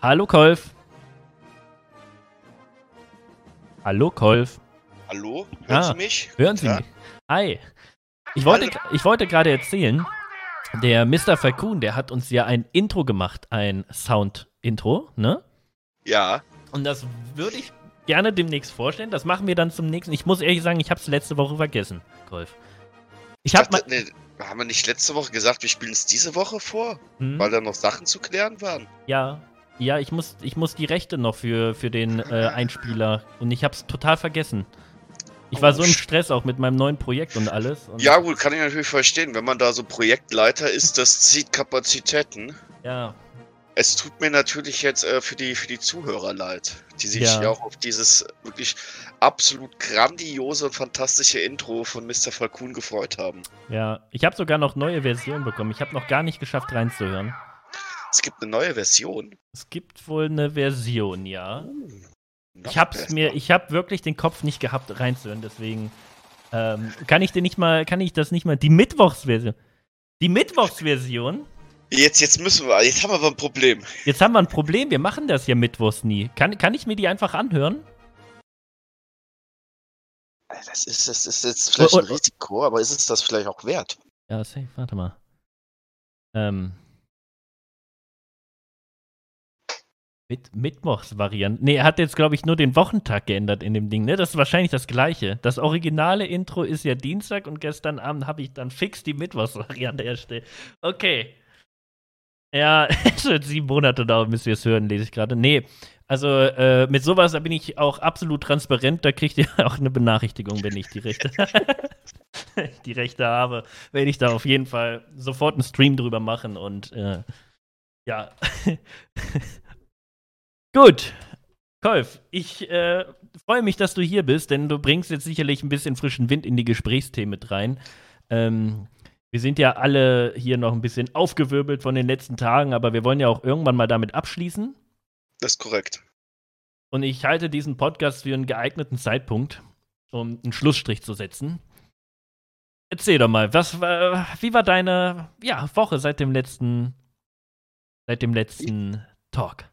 Hallo Kolf. Hallo Kolf. Hallo? Hören Ah, Sie mich? Hören Sie Ja? mich? Hi. Ich wollte, Hallo. ich wollte gerade erzählen, der Mr. Falcon, der hat uns ja ein Intro gemacht, ein Sound-Intro, ne? Ja. Und das würde ich gerne demnächst vorstellen. Das machen wir dann zum nächsten. Ich muss ehrlich sagen, ich habe es letzte Woche vergessen, Golf. Ich habe mal. nee, haben wir nicht letzte Woche gesagt, wir spielen es diese Woche vor? Hm? Weil da noch Sachen zu klären waren. Ja, ja, ich muss, ich muss die Rechte noch für, für den äh, Einspieler und ich hab's total vergessen. Ich war Oh, so im Stress auch mit meinem neuen Projekt und alles. Und Ja, gut, kann ich natürlich verstehen. Wenn man da so Projektleiter ist, das zieht Kapazitäten. Ja, Es tut mir natürlich jetzt äh, für, die, für die Zuhörer leid, die sich Ja. ja. auch auf dieses wirklich absolut grandiose und fantastische Intro von Mr. Falcon gefreut haben. ja. Ich habe sogar noch neue Versionen bekommen. Ich habe noch gar nicht geschafft reinzuhören. Es gibt eine neue Version. Es gibt wohl eine Version, ja. Noch Ich hab's besser. mir, ich habe wirklich den Kopf nicht gehabt reinzuhören, deswegen ähm, kann ich dir nicht mal, kann ich das nicht mal, die Mittwochsversion. Die Mittwochsversion? Jetzt, jetzt müssen wir, jetzt haben wir aber ein Problem. Jetzt haben wir ein Problem, wir machen das ja mittwochs nie. Kann, kann ich mir die einfach anhören? Das ist, das ist jetzt vielleicht Oh, ein oh, oh. Risiko, aber ist es das vielleicht auch wert? Ja, safe, warte mal. Ähm. Mit Mittwochsvariante. Nee, er hat jetzt, glaube ich, nur den Wochentag geändert in dem Ding, ne? Das ist wahrscheinlich das gleiche. Das originale Intro ist ja Dienstag und gestern Abend habe ich dann fix die Mittwochsvariante erstellt. Okay. Ja, es wird sieben Monate dauern, bis wir es hören, lese ich gerade. Nee, also äh, mit sowas da bin ich auch absolut transparent. Da kriegt ihr auch eine Benachrichtigung, wenn ich die Rechte, die Rechte habe. Werde ich da auf jeden Fall sofort einen Stream drüber machen und äh, ja. Gut. Kolf, ich äh, freue mich, dass du hier bist, denn du bringst jetzt sicherlich ein bisschen frischen Wind in die Gesprächsthemen mit rein. Ähm, wir sind ja alle hier noch ein bisschen aufgewirbelt von den letzten Tagen, aber wir wollen ja auch irgendwann mal damit abschließen. Das ist korrekt. Und ich halte diesen Podcast für einen geeigneten Zeitpunkt, um einen Schlussstrich zu setzen. Erzähl doch mal, was war, wie war deine ja, Woche seit dem letzten, seit dem letzten Talk?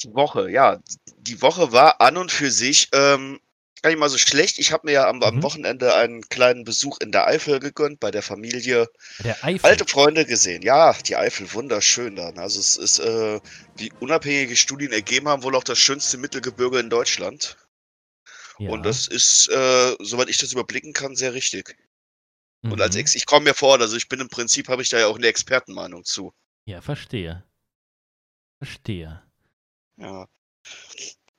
Die Woche, ja. Die Woche war an und für sich ähm, gar nicht mal so schlecht. Ich habe mir ja am, am Mhm. Wochenende einen kleinen Besuch in der Eifel gegönnt, bei der Familie. Der Eifel. Alte Freunde gesehen. Ja, die Eifel, wunderschön dann. Also es ist, äh, wie unabhängige Studien ergeben haben, wohl auch das schönste Mittelgebirge in Deutschland. ja. Und das ist, äh, soweit ich das überblicken kann, sehr richtig. Und als Mhm. Ex, ich komme mir vor, also ich bin im Prinzip, habe ich da ja auch eine Expertenmeinung zu. Ja, verstehe. Verstehe. Ja.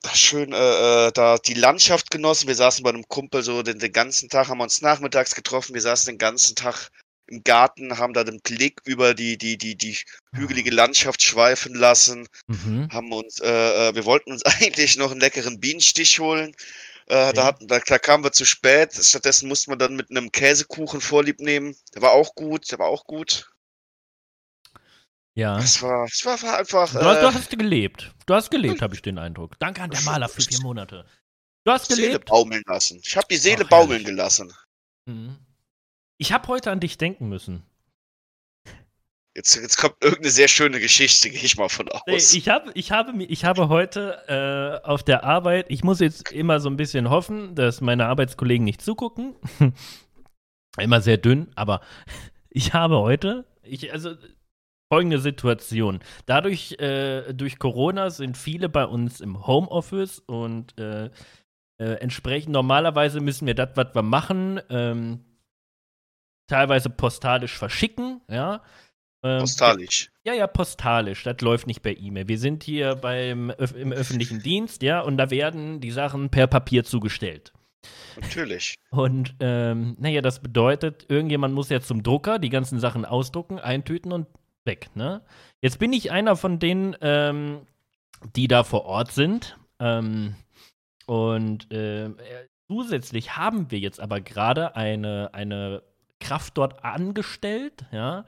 Das schön, äh, äh, da die Landschaft genossen. Wir saßen bei einem Kumpel so den, den ganzen Tag, haben uns nachmittags getroffen. Wir saßen den ganzen Tag im Garten, haben da den Blick über die, die, die, die hügelige Landschaft schweifen lassen. Mhm. Haben uns, äh, äh, wir wollten uns eigentlich noch einen leckeren Bienenstich holen. Äh, Okay. da, hatten, da, da kamen wir zu spät. Stattdessen mussten wir dann mit einem Käsekuchen Vorlieb nehmen. Der war auch gut, der war auch gut. Ja. Das war, das war, war einfach. Du hast, äh, du hast gelebt. Du hast gelebt, habe ich den Eindruck. Danke an der Maler für vier Monate. Du hast Seele gelebt. baumeln lassen. Ich habe die Seele Ach, baumeln herrlich. gelassen. Mhm. Ich habe heute an dich denken müssen. Jetzt, jetzt kommt irgendeine sehr schöne Geschichte, gehe ich mal von aus. ich, hab, ich, habe, ich habe heute äh, auf der Arbeit, ich muss jetzt immer so ein bisschen hoffen, dass meine Arbeitskollegen nicht zugucken. immer sehr dünn, aber ich habe heute, ich, also folgende Situation. Dadurch, äh, durch Corona sind viele bei uns im Homeoffice und äh, äh, entsprechend normalerweise müssen wir das, was wir machen, ähm, teilweise postalisch verschicken, ja. Ähm, Postalisch. ja, ja, postalisch. Das läuft nicht per E-Mail. Wir sind hier beim Öf im öffentlichen Dienst, ja, und da werden die Sachen per Papier zugestellt. Natürlich. Und ähm, naja, das bedeutet, irgendjemand muss jetzt zum Drucker die ganzen Sachen ausdrucken, eintüten und weg, ne? Jetzt bin ich einer von denen, ähm, die da vor Ort sind. Ähm, und ähm, äh, zusätzlich haben wir jetzt aber gerade eine, eine Kraft dort angestellt, ja,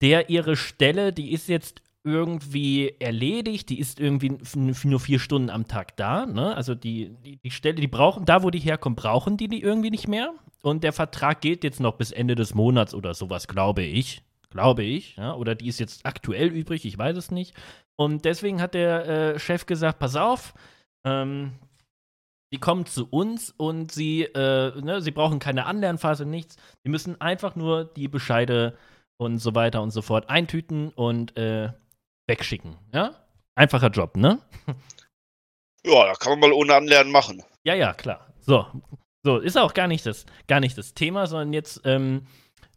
der ihre Stelle, die ist jetzt irgendwie erledigt, die ist irgendwie nur vier Stunden am Tag da, ne? Also die, die, die Stelle, die brauchen, da wo die herkommen, brauchen die die irgendwie nicht mehr. Und der Vertrag gilt jetzt noch bis Ende des Monats oder sowas, glaube ich. Glaube ich. Ja? Oder die ist jetzt aktuell übrig, ich weiß es nicht. Und deswegen hat der äh, Chef gesagt: Pass auf, ähm, die kommen zu uns und sie, äh, ne, sie brauchen keine Anlernphase, nichts. Sie müssen einfach nur die Bescheide und so weiter und so fort eintüten und äh, wegschicken. Ja? Einfacher Job, ne? Ja, da kann man mal ohne Anlernen machen. Ja, ja, klar. So. So, ist auch gar nicht das, gar nicht das Thema, sondern jetzt, ähm,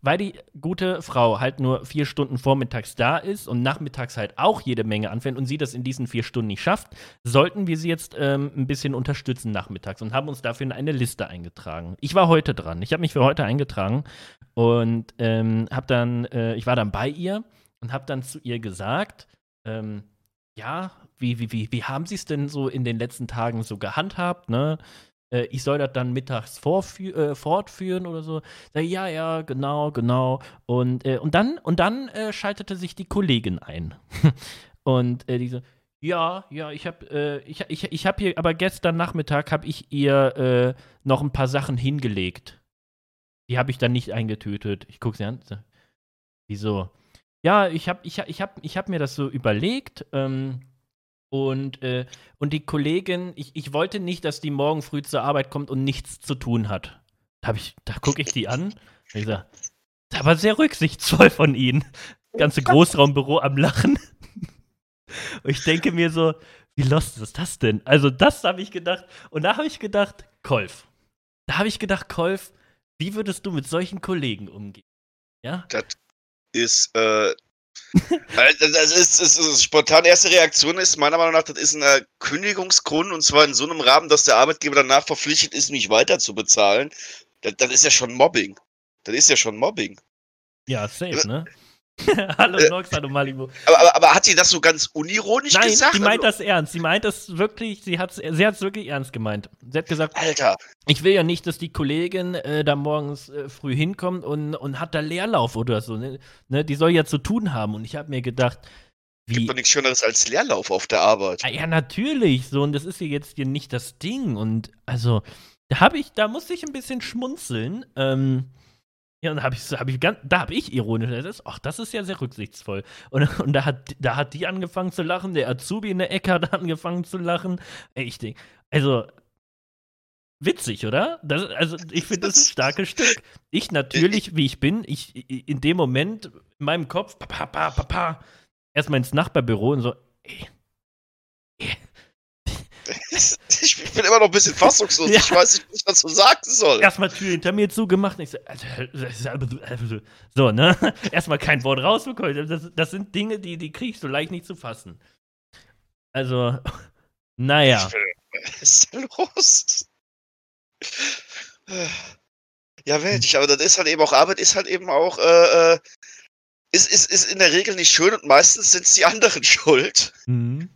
weil die gute Frau halt nur vier Stunden vormittags da ist und nachmittags halt auch jede Menge anfängt und sie das in diesen vier Stunden nicht schafft, sollten wir sie jetzt ähm, ein bisschen unterstützen nachmittags und haben uns dafür in eine Liste eingetragen. Ich war heute dran. Ich habe mich für heute eingetragen und ähm, habe dann, äh, ich war dann bei ihr und habe dann zu ihr gesagt, ähm, ja, wie, wie, wie, wie haben Sie es denn so in den letzten Tagen so gehandhabt, ne? Äh, ich soll das dann mittags äh, fortführen oder so. Sag, ja, ja, genau, genau. Und, äh, und dann, und dann äh, schaltete sich die Kollegin ein. und äh, die so, ja, ja, ich habe äh, ich, ich, ich hab hier, aber gestern Nachmittag habe ich ihr noch ein paar Sachen hingelegt. Die habe ich dann nicht eingetötet. Ich gucke sie an. Wieso? Ja, ich habe ich, ich hab, ich hab mir das so überlegt. Ähm, und, äh, und die Kollegin, ich, ich wollte nicht, dass die morgen früh zur Arbeit kommt und nichts zu tun hat. Da, da gucke ich die an. Und ich sage, das war sehr rücksichtsvoll von Ihnen. Ganze Großraumbüro am Lachen. Und ich denke mir so, wie lost ist das denn? Also, das habe ich gedacht. Und da habe ich gedacht, Kolf. Da habe ich gedacht, Kolf, wie würdest du mit solchen Kollegen umgehen? Ja? Das ist äh, das ist, das ist, spontan erste Reaktion ist meiner Meinung nach, das ist ein äh, Kündigungsgrund und zwar in so einem Rahmen, dass der Arbeitgeber danach verpflichtet ist, mich weiter zu bezahlen. Das, das ist ja schon Mobbing. Das ist ja schon Mobbing. Ja, safe, ne? hallo äh, Nox, hallo Malibu. Aber, aber, aber, hat sie das so ganz unironisch Nein, gesagt? Nein, sie meint das ernst. Sie meint das wirklich, sie hat es sie wirklich ernst gemeint. Sie hat gesagt, Alter. Ich will ja nicht, dass die Kollegin äh, da morgens äh, früh hinkommt und, und hat da Leerlauf oder so. Ne? ne? Die soll ja zu tun haben. Und ich habe mir gedacht, wie. Gibt doch nichts Schöneres als Leerlauf auf der Arbeit. Ah, ja, natürlich. So, und das ist ja jetzt hier nicht das Ding. Und also, da habe ich, da muss ich ein bisschen schmunzeln. Ähm, ja, und hab ich, hab ich da habe ich ironisch, ist, ach, das ist ja sehr rücksichtsvoll. Und, und da, hat, da hat die angefangen zu lachen, der Azubi in der Ecke hat angefangen zu lachen. Ey, ich denke, also, witzig, oder? Das, also, ich finde das ein starkes Stück. Ich natürlich, wie ich bin, ich in dem Moment in meinem Kopf, papa, papa, papa, erstmal ins Nachbarbüro und so, ey ich bin immer noch ein bisschen fassungslos. Ja. Ich weiß nicht, was ich dazu sagen soll. Erstmal Tür hinter mir zugemacht. Ich so, so, ne? Erstmal kein Wort rausbekommen. Das, das sind Dinge, die, die kriegst du leicht nicht zu fassen. Also, naja. Was ist denn los? Ja, welch, aber das ist halt eben auch, Arbeit ist halt eben auch, äh, äh, ist, ist, ist in der Regel nicht schön und meistens sind es die anderen schuld. Mhm.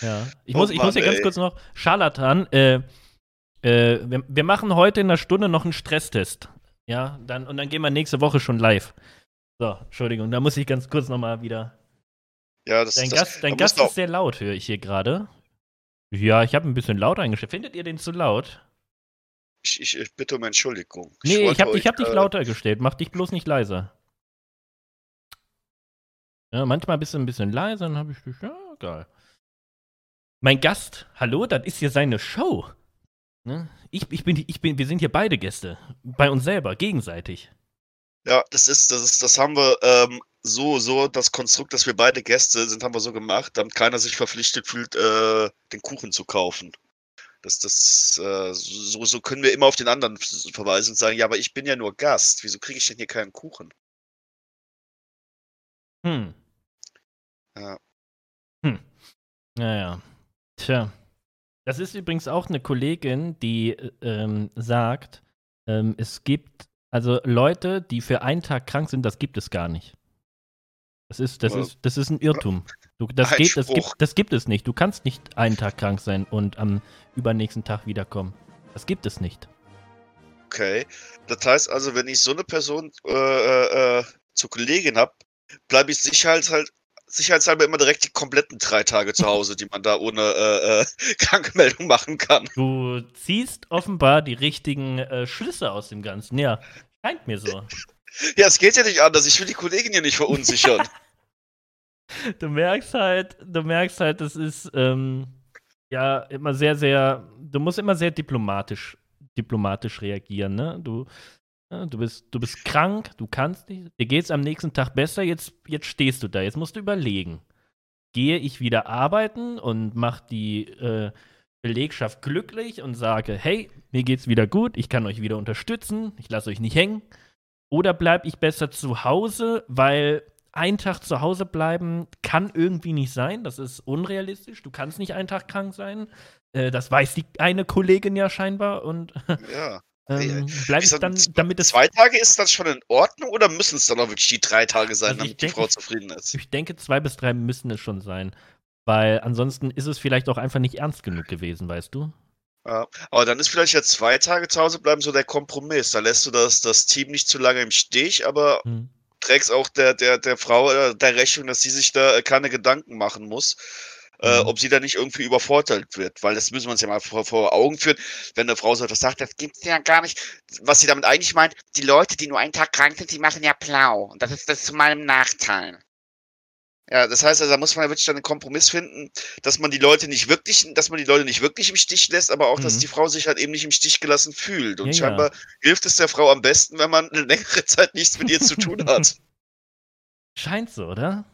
Ja. Ich, oh muss, ich muss hier ganz kurz noch, Scharlatan, äh, äh, wir, wir, machen heute in einer Stunde noch einen Stresstest. Ja, dann, und dann gehen wir nächste Woche schon live. So, Entschuldigung, da muss ich ganz kurz nochmal wieder. Ja, das Dein das, Gast, dein Gast ist sehr laut, höre ich hier gerade. Ja, ich habe ein bisschen laut eingestellt. Findet ihr den zu laut? Ich, ich, ich bitte um Entschuldigung. Nee, ich, ich habe hab dich äh, lauter gestellt. Mach dich bloß nicht leiser. Ja, manchmal bist du ein bisschen leiser, dann habe ich dich. Ja, egal. Mein Gast, hallo, das ist hier seine Show. Ne? Ich, ich, bin, ich bin, wir sind hier beide Gäste. Bei uns selber, gegenseitig. Ja, das ist, das ist, das haben wir ähm, so, so, das Konstrukt, dass wir beide Gäste sind, haben wir so gemacht, damit keiner sich verpflichtet fühlt, äh, den Kuchen zu kaufen. Das, das, äh, so, so können wir immer auf den anderen verweisen und sagen, ja, aber ich bin ja nur Gast. Wieso kriege ich denn hier keinen Kuchen? Hm. Ja. Hm. Naja. Tja. Das ist übrigens auch eine Kollegin, die ähm, sagt, ähm, es gibt, also Leute, die für einen Tag krank sind, das gibt es gar nicht. Das ist, das ist, das ist ein Irrtum. Du, das, geht, das, gibt, das gibt es nicht. Du kannst nicht einen Tag krank sein und am übernächsten Tag wiederkommen. Das gibt es nicht. Okay. Das heißt also, wenn ich so eine Person äh, äh, äh zur Kollegin habe, bleibe ich sicherheitshalber sicherheitshalber immer direkt die kompletten drei Tage zu Hause, die man da ohne äh, äh, Krankmeldung machen kann. Du ziehst offenbar die richtigen äh, Schlüsse aus dem Ganzen. Ja, scheint mir so. Ja, es geht ja nicht anders. Ich will die Kollegin ja nicht verunsichern. du merkst halt, du merkst halt, das ist ähm, ja immer sehr, sehr, du musst immer sehr diplomatisch, diplomatisch reagieren, ne? Du, du bist, du bist krank, du kannst nicht, dir geht's am nächsten Tag besser, jetzt, jetzt stehst du da, jetzt musst du überlegen. Gehe ich wieder arbeiten und mach die äh, Belegschaft glücklich und sage, hey, mir geht's wieder gut, ich kann euch wieder unterstützen, ich lasse euch nicht hängen. Oder bleibe ich besser zu Hause, weil ein Tag zu Hause bleiben kann irgendwie nicht sein. Das ist unrealistisch. Du kannst nicht einen Tag krank sein. Äh, das weiß die eine Kollegin ja scheinbar. Und ja. Ähm, bleibe ich dann, damit es. Zwei Tage ist das schon in Ordnung oder müssen es dann auch wirklich die drei Tage sein, also damit denke, die Frau zufrieden ist? Ich denke, zwei bis drei müssen es schon sein. Weil ansonsten ist es vielleicht auch einfach nicht ernst genug gewesen, weißt du? Ja, aber dann ist vielleicht ja zwei Tage zu Hause bleiben so der Kompromiss. Da lässt du das, das Team nicht zu lange im Stich, aber hm. trägst auch der, der, der Frau äh, der Rechnung, dass sie sich da äh, keine Gedanken machen muss. Äh, mhm. ob sie da nicht irgendwie übervorteilt wird, weil das müssen wir uns ja mal vor, vor Augen führen. Wenn eine Frau so etwas sagt, das gibt's ja gar nicht. Was sie damit eigentlich meint, die Leute, die nur einen Tag krank sind, die machen ja blau. Und das ist das zu meinem Nachteil. Ja, das heißt, also, da muss man ja wirklich dann einen Kompromiss finden, dass man die Leute nicht wirklich, dass man die Leute nicht wirklich im Stich lässt, aber auch, mhm. dass die Frau sich halt eben nicht im Stich gelassen fühlt. Und ja, scheinbar ja. hilft es der Frau am besten, wenn man eine längere Zeit nichts mit ihr zu tun hat. Scheint so, oder?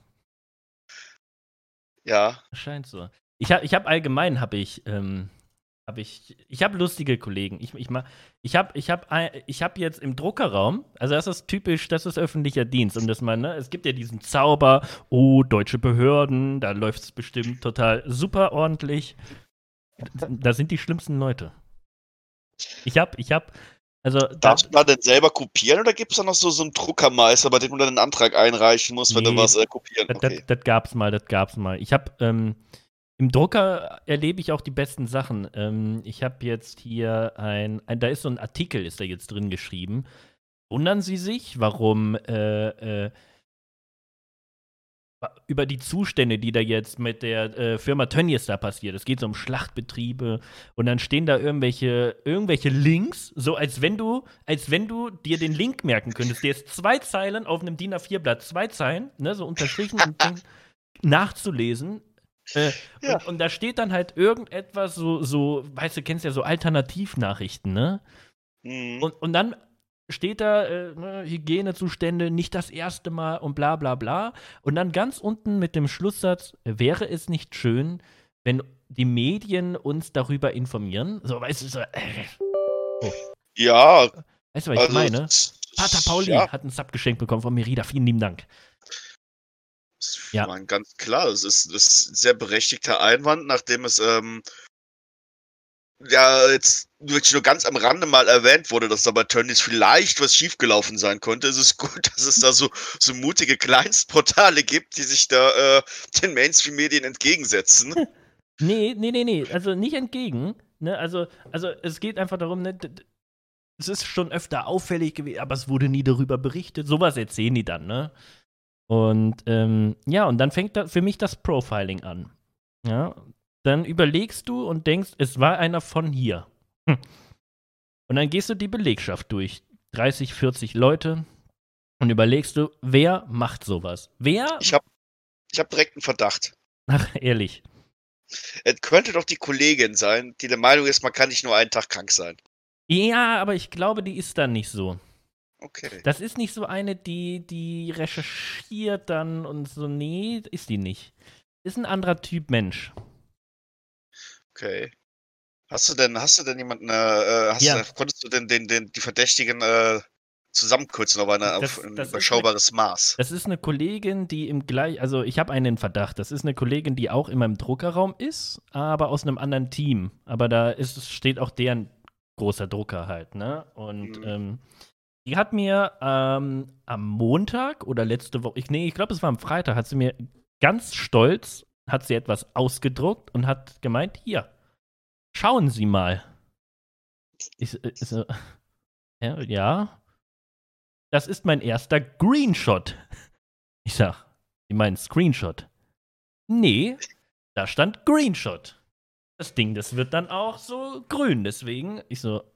Ja. Scheint so. Ich habe ich hab allgemein, habe ich, ähm, habe ich, ich habe lustige Kollegen. Ich, ich, ich habe ich hab, ich hab jetzt im Druckerraum, also das ist typisch, das ist öffentlicher Dienst. Und das man, ne, es gibt ja diesen Zauber, oh, deutsche Behörden, da läuft es bestimmt total super ordentlich. Da sind die schlimmsten Leute. Ich habe, ich habe, also. Darfst da, du da denn selber kopieren oder gibt es da noch so, so einen Druckermeister, bei dem du dann einen Antrag einreichen musst, wenn nee, du was äh, kopieren musst? Okay. Das, das gab's mal, das gab's mal. Ich habe, ähm, im Drucker erlebe ich auch die besten Sachen. Ähm, ich habe jetzt hier ein, ein, da ist so ein Artikel, ist da jetzt drin geschrieben. Wundern Sie sich, warum äh, äh, über die Zustände, die da jetzt mit der äh, Firma Tönnies da passiert. Es geht so um Schlachtbetriebe und dann stehen da irgendwelche, irgendwelche Links, so als wenn du, als wenn du dir den Link merken könntest. Der ist zwei Zeilen auf einem DIN A4-Blatt, zwei Zeilen, ne, so unterstrichen und nachzulesen äh, ja. und, und, da steht dann halt irgendetwas, so, so, weißt du, kennst ja so Alternativnachrichten, ne? Mhm. Und, und dann steht da äh, ne, Hygienezustände nicht das erste Mal und bla bla bla. Und dann ganz unten mit dem Schlusssatz, wäre es nicht schön, wenn die Medien uns darüber informieren? So, weißt du, so, äh, oh. Ja. Weißt du, was also, ich meine? Pater Pauli ja. hat ein Sub geschenkt bekommen von Merida. Vielen lieben Dank. Ja. Man, ganz klar, es ist, das ist ein sehr berechtigter Einwand, nachdem es ähm, ja jetzt wirklich nur ganz am Rande mal erwähnt wurde, dass da bei Tönnies vielleicht was schiefgelaufen sein konnte. Es ist gut, dass es da so, so mutige Kleinstportale gibt, die sich da äh, den Mainstream-Medien entgegensetzen. Nee, nee, nee, nee, also nicht entgegen. Ne? Also, also es geht einfach darum, ne, es ist schon öfter auffällig gewesen, aber es wurde nie darüber berichtet. Sowas erzählen die dann, ne? Und ähm, ja, und dann fängt da für mich das Profiling an. Ja, dann überlegst du und denkst, es war einer von hier. Hm. Und dann gehst du die Belegschaft durch. 30, 40 Leute. Und überlegst du, wer macht sowas? Wer? Ich habe ich hab direkt einen Verdacht. Ach, ehrlich. Es könnte doch die Kollegin sein, die der Meinung ist, man kann nicht nur einen Tag krank sein. Ja, aber ich glaube, die ist dann nicht so. Okay. Das ist nicht so eine, die, die recherchiert dann und so. Nee, ist die nicht. Ist ein anderer Typ Mensch. Okay. Hast du denn, hast du denn jemanden, äh, hast ja. du, konntest du denn den, den, die Verdächtigen äh, zusammenkürzen auf, eine, das, auf ein überschaubares eine, Maß? Das ist eine Kollegin, die im gleich, also ich habe einen Verdacht. Das ist eine Kollegin, die auch in meinem Druckerraum ist, aber aus einem anderen Team. Aber da ist, steht auch deren großer Drucker halt, ne? Und mhm. ähm, die hat mir ähm, am Montag oder letzte Woche, ich, nee, ich glaube, es war am Freitag, hat sie mir ganz stolz, hat sie etwas ausgedruckt und hat gemeint, hier, schauen Sie mal. Ich, ich, so, ja, ja, das ist mein erster Greenshot. Ich sag, Sie meinen Screenshot? Nee, da stand Greenshot. Das Ding, das wird dann auch so grün, deswegen, ich so,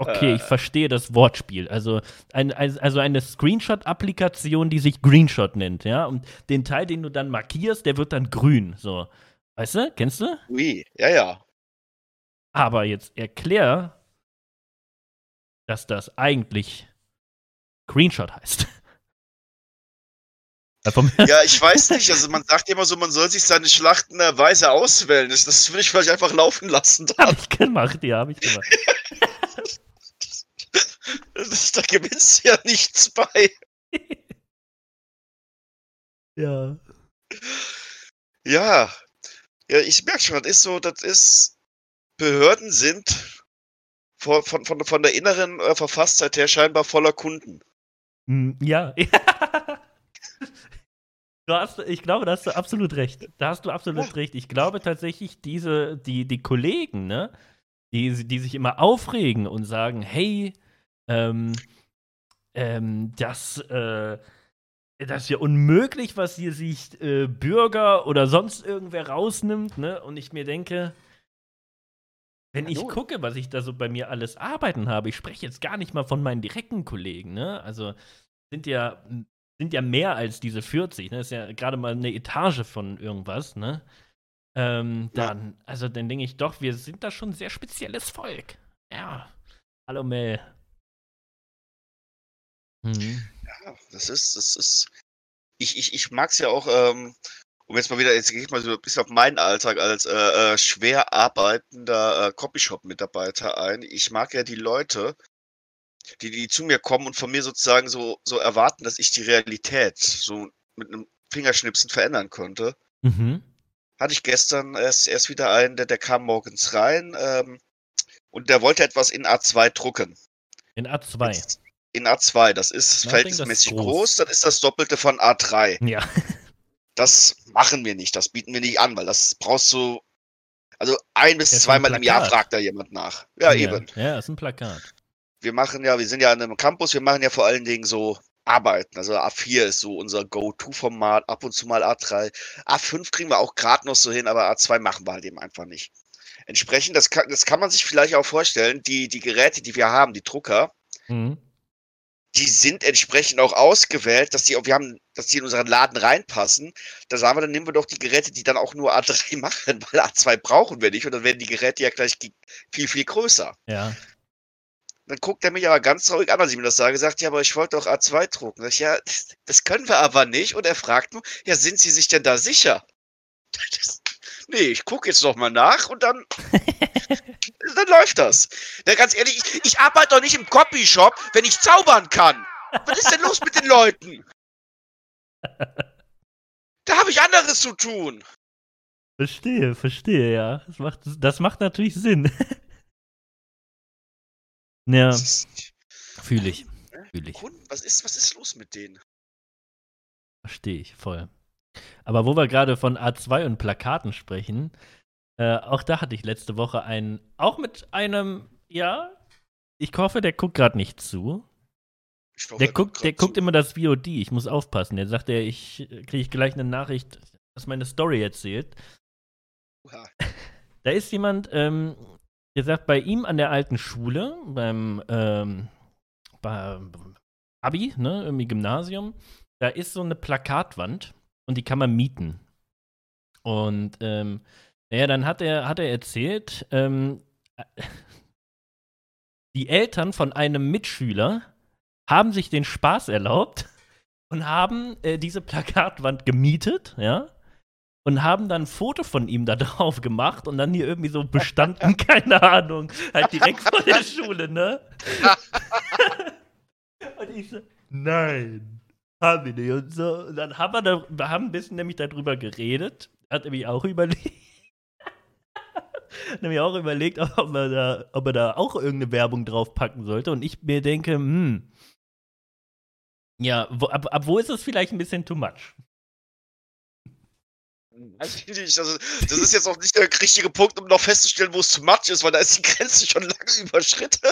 Okay, ich verstehe das Wortspiel. Also, ein, also eine Screenshot-Applikation, die sich Greenshot nennt, ja. Und den Teil, den du dann markierst, der wird dann grün. So. Weißt du? Kennst du? Ui, ja, ja. Aber jetzt erklär, dass das eigentlich Screenshot heißt. ja, ich weiß nicht. Also man sagt immer so, man soll sich seine Schlachten weise auswählen. Das, das würde ich vielleicht einfach laufen lassen. Hab ich gemacht, ja, habe ich gemacht. das, da gewinnst du ja nichts bei. ja. Ja. Ja, ich merke schon, das ist so, das ist. Behörden sind von, von, von, von der inneren äh, Verfasstheit her scheinbar voller Kunden. Hm, ja. Du hast, ich glaube, da hast du absolut recht. Da hast du absolut ja. recht. Ich glaube tatsächlich, diese, die, die Kollegen, ne, die, die sich immer aufregen und sagen, hey, ähm, ähm, das, äh, das ist ja unmöglich, was hier sich äh, Bürger oder sonst irgendwer rausnimmt, ne? Und ich mir denke, wenn ich gucke, was ich da so bei mir alles arbeiten habe, ich spreche jetzt gar nicht mal von meinen direkten Kollegen, ne? Also sind ja sind ja mehr als diese 40, ne? Das ist ja gerade mal eine Etage von irgendwas, ne? Ähm, dann, ja. also dann denke ich doch, wir sind da schon ein sehr spezielles Volk. Ja. Hallo Mel. Mhm. Ja, das ist, das ist. Ich, ich, ich mag es ja auch, ähm, um jetzt mal wieder, jetzt gehe ich mal so ein bisschen auf meinen Alltag als äh, äh, schwer arbeitender äh, Copyshop-Mitarbeiter ein. Ich mag ja die Leute, die, die zu mir kommen und von mir sozusagen so, so erwarten, dass ich die Realität so mit einem Fingerschnipsen verändern konnte. Mhm. Hatte ich gestern erst, erst wieder einen, der, der kam morgens rein ähm, und der wollte etwas in A2 drucken. In A2? In A2, das ist ja, verhältnismäßig groß. groß, das ist das Doppelte von A3. Ja. Das machen wir nicht, das bieten wir nicht an, weil das brauchst du also ein bis zweimal im Jahr fragt da jemand nach. Ja, ja, eben. Ja, ist ein Plakat wir machen ja, wir sind ja an einem Campus, wir machen ja vor allen Dingen so Arbeiten. Also A4 ist so unser Go-To-Format, ab und zu mal A3. A5 kriegen wir auch gerade noch so hin, aber A2 machen wir halt eben einfach nicht. Entsprechend, das kann, das kann man sich vielleicht auch vorstellen, die, die Geräte, die wir haben, die Drucker, mhm. Die sind entsprechend auch ausgewählt, dass die, wir haben, dass die in unseren Laden reinpassen. Da sagen wir, dann nehmen wir doch die Geräte, die dann auch nur A3 machen, weil A2 brauchen wir nicht und dann werden die Geräte ja gleich viel, viel größer. Ja. Dann guckt er mich aber ganz traurig an, als ich ihm das sage, sagt, ja, aber ich wollte doch A2 drucken. Sag ich, ja, das können wir aber nicht. Und er fragt nur, ja, sind Sie sich denn da sicher? Das, nee, ich gucke jetzt noch mal nach und dann, dann läuft das. Na, ganz ehrlich, ich, ich arbeite doch nicht im Copyshop, wenn ich zaubern kann. Was ist denn los mit den Leuten? Da habe ich anderes zu tun. Verstehe, verstehe, ja. Das macht, das macht natürlich Sinn. Ja. Fühle ich. Fühl ich. was ist, was ist los mit denen? Verstehe ich voll. Aber wo wir gerade von A2 und Plakaten sprechen, äh, auch da hatte ich letzte Woche einen, auch mit einem, ja, ich hoffe, der guckt gerade nicht zu. Hoffe, der guckt, der guckt immer das VOD, ich muss aufpassen. Der sagt, er, ich kriege gleich eine Nachricht, dass meine Story erzählt. Uha. Da ist jemand, ähm, der sagt, bei ihm an der alten Schule, beim ähm, bei Abi, ne, irgendwie Gymnasium, da ist so eine Plakatwand und die kann man mieten. Und ähm, naja, dann hat er, hat er erzählt, ähm, die Eltern von einem Mitschüler haben sich den Spaß erlaubt und haben äh, diese Plakatwand gemietet, ja, und haben dann ein Foto von ihm da drauf gemacht und dann hier irgendwie so bestanden, keine Ahnung, halt direkt vor der Schule, ne? und ich so, nein, haben wir nicht. Und so, und dann haben wir, da, wir haben ein bisschen nämlich darüber geredet, hat nämlich auch überlegt. nämlich auch überlegt, ob man, da, ob er da auch irgendeine Werbung drauf packen sollte. Und ich mir denke, hm, ja, wo, ab, ab wo ist es vielleicht ein bisschen too much? Weiß ich nicht. Also, das ist jetzt auch nicht der richtige Punkt, um noch festzustellen, wo es zu much ist, weil da ist die Grenze schon lange überschritten.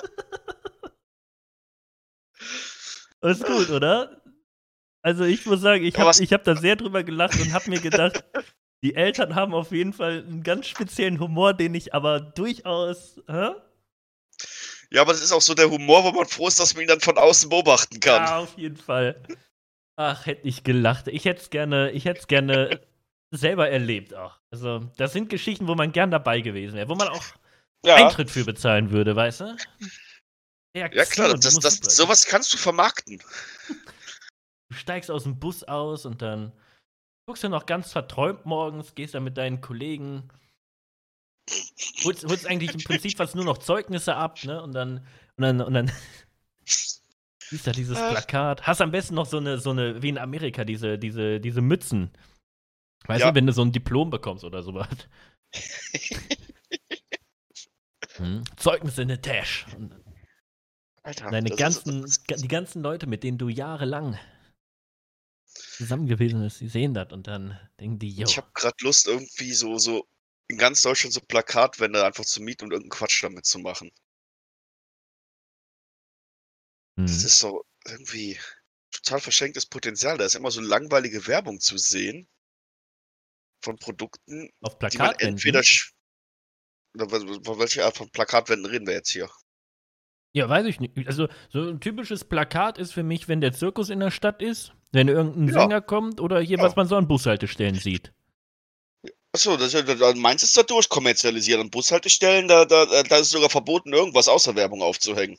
ist gut, oder? Also ich muss sagen, ich habe hab da sehr drüber gelacht und habe mir gedacht, die Eltern haben auf jeden Fall einen ganz speziellen Humor, den ich aber durchaus. Hä? Ja, aber das ist auch so der Humor, wo man froh ist, dass man ihn dann von außen beobachten kann. Ja, auf jeden Fall. Ach, hätte ich gelacht. Ich hätte es gerne, ich hätte es gerne selber erlebt auch. Also, das sind Geschichten, wo man gern dabei gewesen wäre, wo man auch ja. Eintritt für bezahlen würde, weißt du? Ja, klar, das, das, sowas kannst du vermarkten. Du steigst aus dem Bus aus und dann guckst du noch ganz verträumt morgens, gehst dann mit deinen Kollegen holst, holst eigentlich im Prinzip fast nur noch Zeugnisse ab, ne? Und dann, und dann, und dann siehst da dieses Plakat. Hast am besten noch so eine, so eine, wie in Amerika, diese, diese, diese Mützen. Weißt ja. du, wenn du so ein Diplom bekommst oder sowas. hm. Zeugnisse in der Tasche. Alter, Deine ganzen, ist, die ganzen Leute, mit denen du jahrelang zusammen gewesen bist, die sehen das und dann denken die, yo. Ich habe gerade Lust, irgendwie so, so in ganz Deutschland so Plakatwände einfach zu mieten und irgendeinen Quatsch damit zu machen. Mhm. Das ist so irgendwie total verschenktes Potenzial. Da ist immer so langweilige Werbung zu sehen von Produkten, Auf die man entweder. Oder welche Art von Plakatwänden reden wir jetzt hier? Ja, weiß ich nicht. Also, so ein typisches Plakat ist für mich, wenn der Zirkus in der Stadt ist, wenn irgendein ja. Sänger kommt oder hier, ja. was man so an Bushaltestellen sieht. Achso, das, das, meins ist da durchkommerzialisiert. An Bushaltestellen, da, da, da ist sogar verboten, irgendwas außer Werbung aufzuhängen.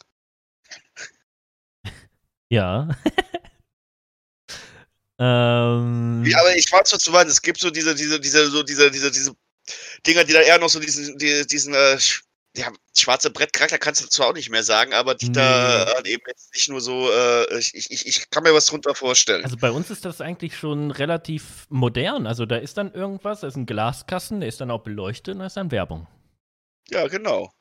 Ja. ähm. Ja, aber ich war zwar zu weit, es gibt so diese, diese, diese, so diese, diese, diese Dinger, die da eher noch so diesen, diesen, äh, ja, schwarze Brettcharakter kannst du zwar auch nicht mehr sagen, aber die nee. da eben jetzt nicht nur so, äh, ich, ich, ich kann mir was drunter vorstellen. Also bei uns ist das eigentlich schon relativ modern. Also da ist dann irgendwas, da ist ein Glaskasten, der ist dann auch beleuchtet und da ist dann Werbung. Ja, genau.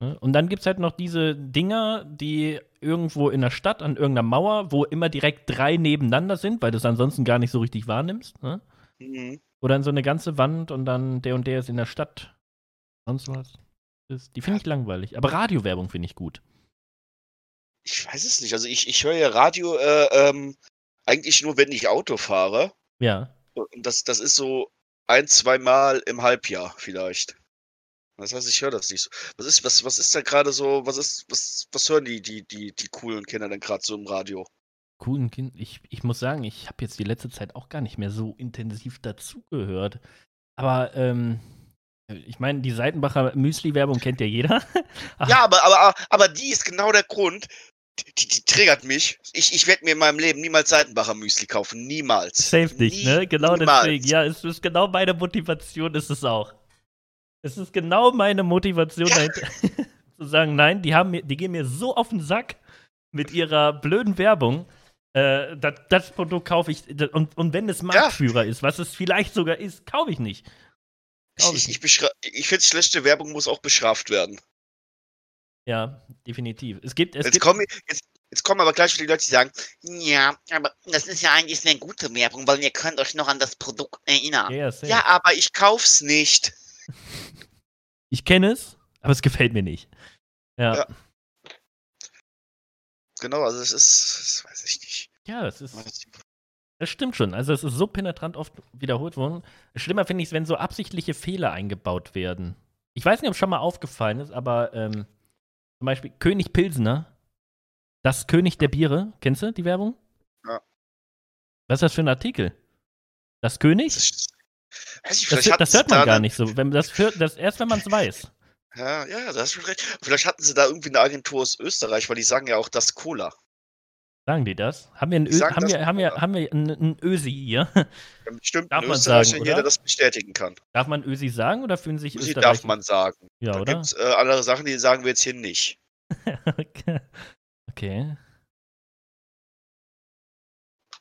Ne? Und dann gibt es halt noch diese Dinger, die irgendwo in der Stadt an irgendeiner Mauer, wo immer direkt drei nebeneinander sind, weil du es ansonsten gar nicht so richtig wahrnimmst. Ne? Mhm. Oder in so eine ganze Wand und dann der und der ist in der Stadt. Sonst was ist. Die finde ich langweilig. Aber Radiowerbung finde ich gut. Ich weiß es nicht. Also ich, ich höre ja Radio äh, ähm, eigentlich nur, wenn ich Auto fahre. Ja. Und das, das ist so ein, zwei Mal im Halbjahr vielleicht. Das heißt, ich höre das nicht so. Was ist, was, was ist da gerade so, was ist, was, was hören die, die, die, die coolen Kinder denn gerade so im Radio? Coolen Kinder? Ich, ich muss sagen, ich habe jetzt die letzte Zeit auch gar nicht mehr so intensiv dazugehört. Aber ähm, ich meine, die Seitenbacher Müsli-Werbung kennt ja jeder. ja, aber, aber, aber die ist genau der Grund. Die, die triggert mich. Ich, ich werde mir in meinem Leben niemals Seitenbacher Müsli kaufen. Niemals. Safe dich, ne? Genau niemals. deswegen. Ja, es ist genau meine Motivation, ist es auch. Es ist genau meine Motivation, ja. zu sagen, nein, die, haben mir, die gehen mir so auf den Sack mit ihrer blöden Werbung. Äh, das, das, Produkt kaufe ich. Und, und wenn es Marktführer ja. ist, was es vielleicht sogar ist, kaufe ich nicht. Ich, ich, ich, ich finde, schlechte Werbung muss auch bestraft werden. Ja, definitiv. Es gibt, es jetzt, gibt kommen, jetzt, jetzt kommen aber gleich die Leute, die sagen, ja, aber das ist ja eigentlich eine gute Werbung, weil ihr könnt euch noch an das Produkt erinnern. Ja, ja aber ich kauf's nicht. Ich kenne es, aber es gefällt mir nicht. Ja. ja. Genau, also es ist, das weiß ich nicht. Ja, das ist. Das stimmt schon. Also es ist so penetrant oft wiederholt worden. Schlimmer finde ich es, wenn so absichtliche Fehler eingebaut werden. Ich weiß nicht, ob es schon mal aufgefallen ist, aber ähm, zum Beispiel König Pilsener, das König der Biere, kennst du die Werbung? Ja. Was ist das für ein Artikel? Das König? Das, ist, ich, das, das hört man da gar nicht so. Wenn, das, das erst, wenn man es weiß. Ja, ja, da hast du recht. Vielleicht hatten sie da irgendwie eine Agentur aus Österreich, weil die sagen ja auch das Cola. Sagen die das? Haben wir, ein Ö haben wir, haben wir, haben wir einen, einen Ösi hier? Bestimmt darf man sagen, hier, der das bestätigen kann. Darf man Ösi sagen oder fühlen sich Ösi darf man sagen. Ja, da oder? gibt äh, andere Sachen, die sagen wir jetzt hier nicht. okay.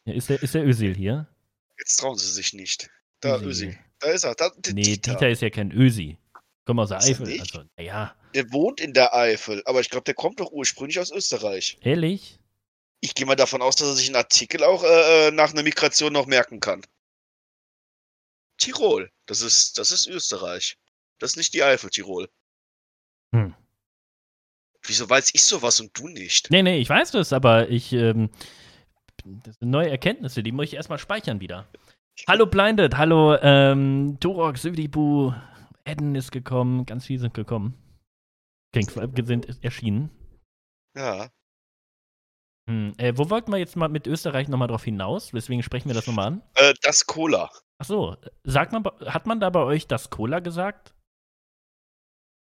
Ja, ist, der, ist der Ösil hier? Jetzt trauen sie sich nicht. Da, Ösi. Ösi. Da ist er. Da, nee, Dieter. Dieter ist ja kein Ösi. Komm aus der ist Eifel. Also, ja. Der wohnt in der Eifel, aber ich glaube, der kommt doch ursprünglich aus Österreich. Ehrlich? Ich gehe mal davon aus, dass er sich einen Artikel auch äh, äh, nach einer Migration noch merken kann. Tirol, das ist, das ist Österreich. Das ist nicht die Eifel, Tirol. Hm. Wieso weiß ich sowas und du nicht? Nee, nee, ich weiß das, aber ich, ähm, das sind neue Erkenntnisse, die muss ich erstmal speichern wieder. Hallo Blinded, hallo ähm, Turok, Südibu, Eden ist gekommen, ganz viele sind gekommen. Klingt sind erschienen. Ja. Hm, äh, wo wollten wir jetzt mal mit Österreich nochmal drauf hinaus? Deswegen sprechen wir das nochmal an. Äh, das Cola. Ach so, sagt man, hat man da bei euch das Cola gesagt?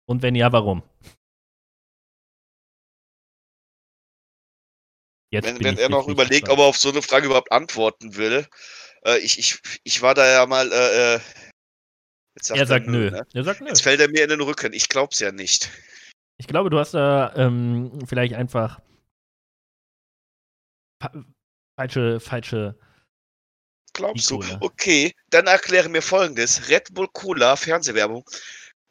Und wenn ja, warum? Jetzt Wenn, wenn er noch überlegt, ob er auf so eine Frage überhaupt antworten will. Äh, ich, ich, ich war da ja mal. Äh, äh, jetzt Er sagt nö. ne? Er sagt nö. Jetzt fällt er mir in den Rücken. Ich glaub's ja nicht. Ich glaube, du hast da ähm, vielleicht einfach fa falsche, falsche. Glaubst du? Okay, dann erkläre mir folgendes. Red Bull Cola, Fernsehwerbung.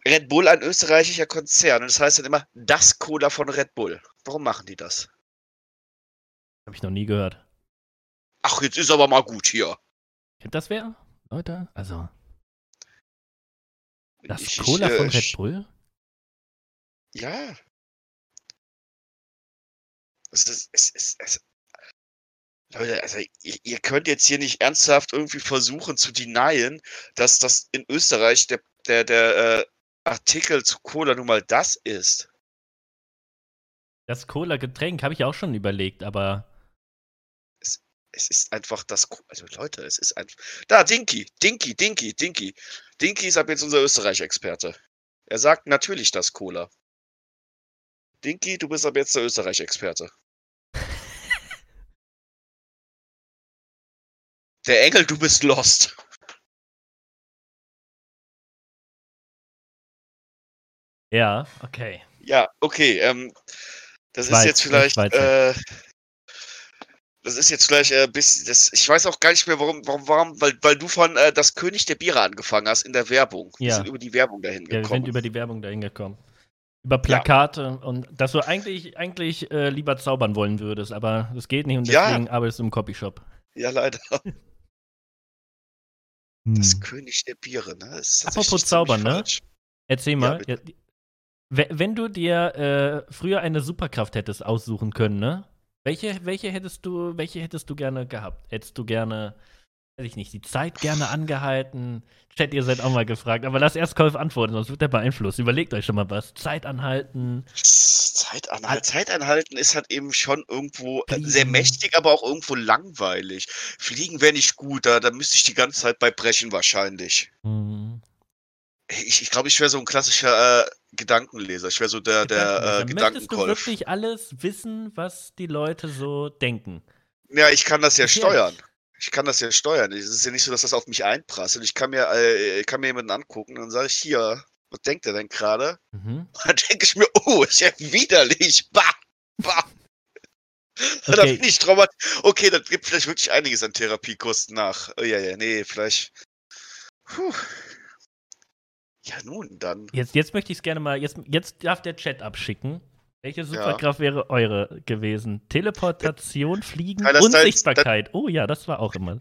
Red Bull, ein österreichischer Konzern. Und das heißt dann immer das Cola von Red Bull. Warum machen die das? Habe ich noch nie gehört. Ach, jetzt ist aber mal gut hier. Kennt das wer? Leute? Also, das Ich- ich, Cola äh, von Red Bull? Ja. Es ist, es ist, es Leute, also ihr, ihr könnt jetzt hier nicht ernsthaft irgendwie versuchen zu denyen, dass das in Österreich der, der, der äh, Artikel zu Cola nun mal das ist. Das Cola-Getränk habe ich auch schon überlegt, aber Es ist einfach das. Also Leute, es ist einfach. Da, Dinky, Dinky, Dinky, Dinky. Dinky ist ab jetzt unser Österreich-Experte. Er sagt natürlich das Cola. Dinky, du bist ab jetzt der Österreich-Experte. Der Engel, du bist lost. ja, okay. Ja, okay. Ähm, das ist Schweiz, jetzt echt vielleicht. Schweizer. Äh, das ist jetzt vielleicht äh, bis. Das, ich weiß auch gar nicht mehr, warum, warum, warum weil, weil du von äh, das König der Biere angefangen hast in der Werbung. Wir Ja. sind über die Werbung dahin Ja, wir gekommen. sind über die Werbung dahin gekommen. Über Plakate und dass du eigentlich, eigentlich äh, lieber zaubern wollen würdest, aber das geht nicht und Ja. deswegen arbeitest du im Copyshop. ja, leider. Das Hm. König der Biere, ne? Das ist Apropos Zaubern, ziemlich ne? falsch. Erzähl mal. Ja, wenn du dir äh, früher eine Superkraft hättest aussuchen können, ne? Welche, welche hättest du, welche hättest du gerne gehabt? Hättest du gerne, weiß ich nicht, die Zeit gerne angehalten? Chat, ihr seid auch mal gefragt, aber lass erst Kolf antworten, sonst wird er beeinflusst. Überlegt euch schon mal was. Zeit anhalten. Zeitanhalt, Zeitanhalten ist halt eben schon irgendwo äh, sehr Fliegen. mächtig, aber auch irgendwo langweilig. Fliegen wäre nicht gut, da, da müsste ich die ganze Zeit bei brechen wahrscheinlich. Hm. Ich, ich glaube, ich wäre so ein klassischer äh, Gedankenleser. Ich wäre so der, der äh, Gedankenleser. Möchtest du Gedankenkolf. wirklich alles wissen, was die Leute so denken? Ja, ich kann das ja Gefährlich. steuern. Ich kann das ja steuern. Es ist ja nicht so, dass das auf mich einprasselt. Ich kann mir, äh, ich kann mir jemanden angucken und dann sage ich hier, was denkt er denn gerade? Mhm. Dann denke ich mir, oh, ist ja widerlich. Bah, bah. Okay. bin ich traumat. Okay, das gibt vielleicht wirklich einiges an Therapiekosten nach. Oh, ja, ja, nee, vielleicht. Puh. Ja, nun, dann. Jetzt, jetzt möchte ich es gerne mal, jetzt, jetzt darf der Chat abschicken. Welche Superkraft wäre eure gewesen? Teleportation, Fliegen, Tyler, das- Unsichtbarkeit. Oh ja, das war auch immer.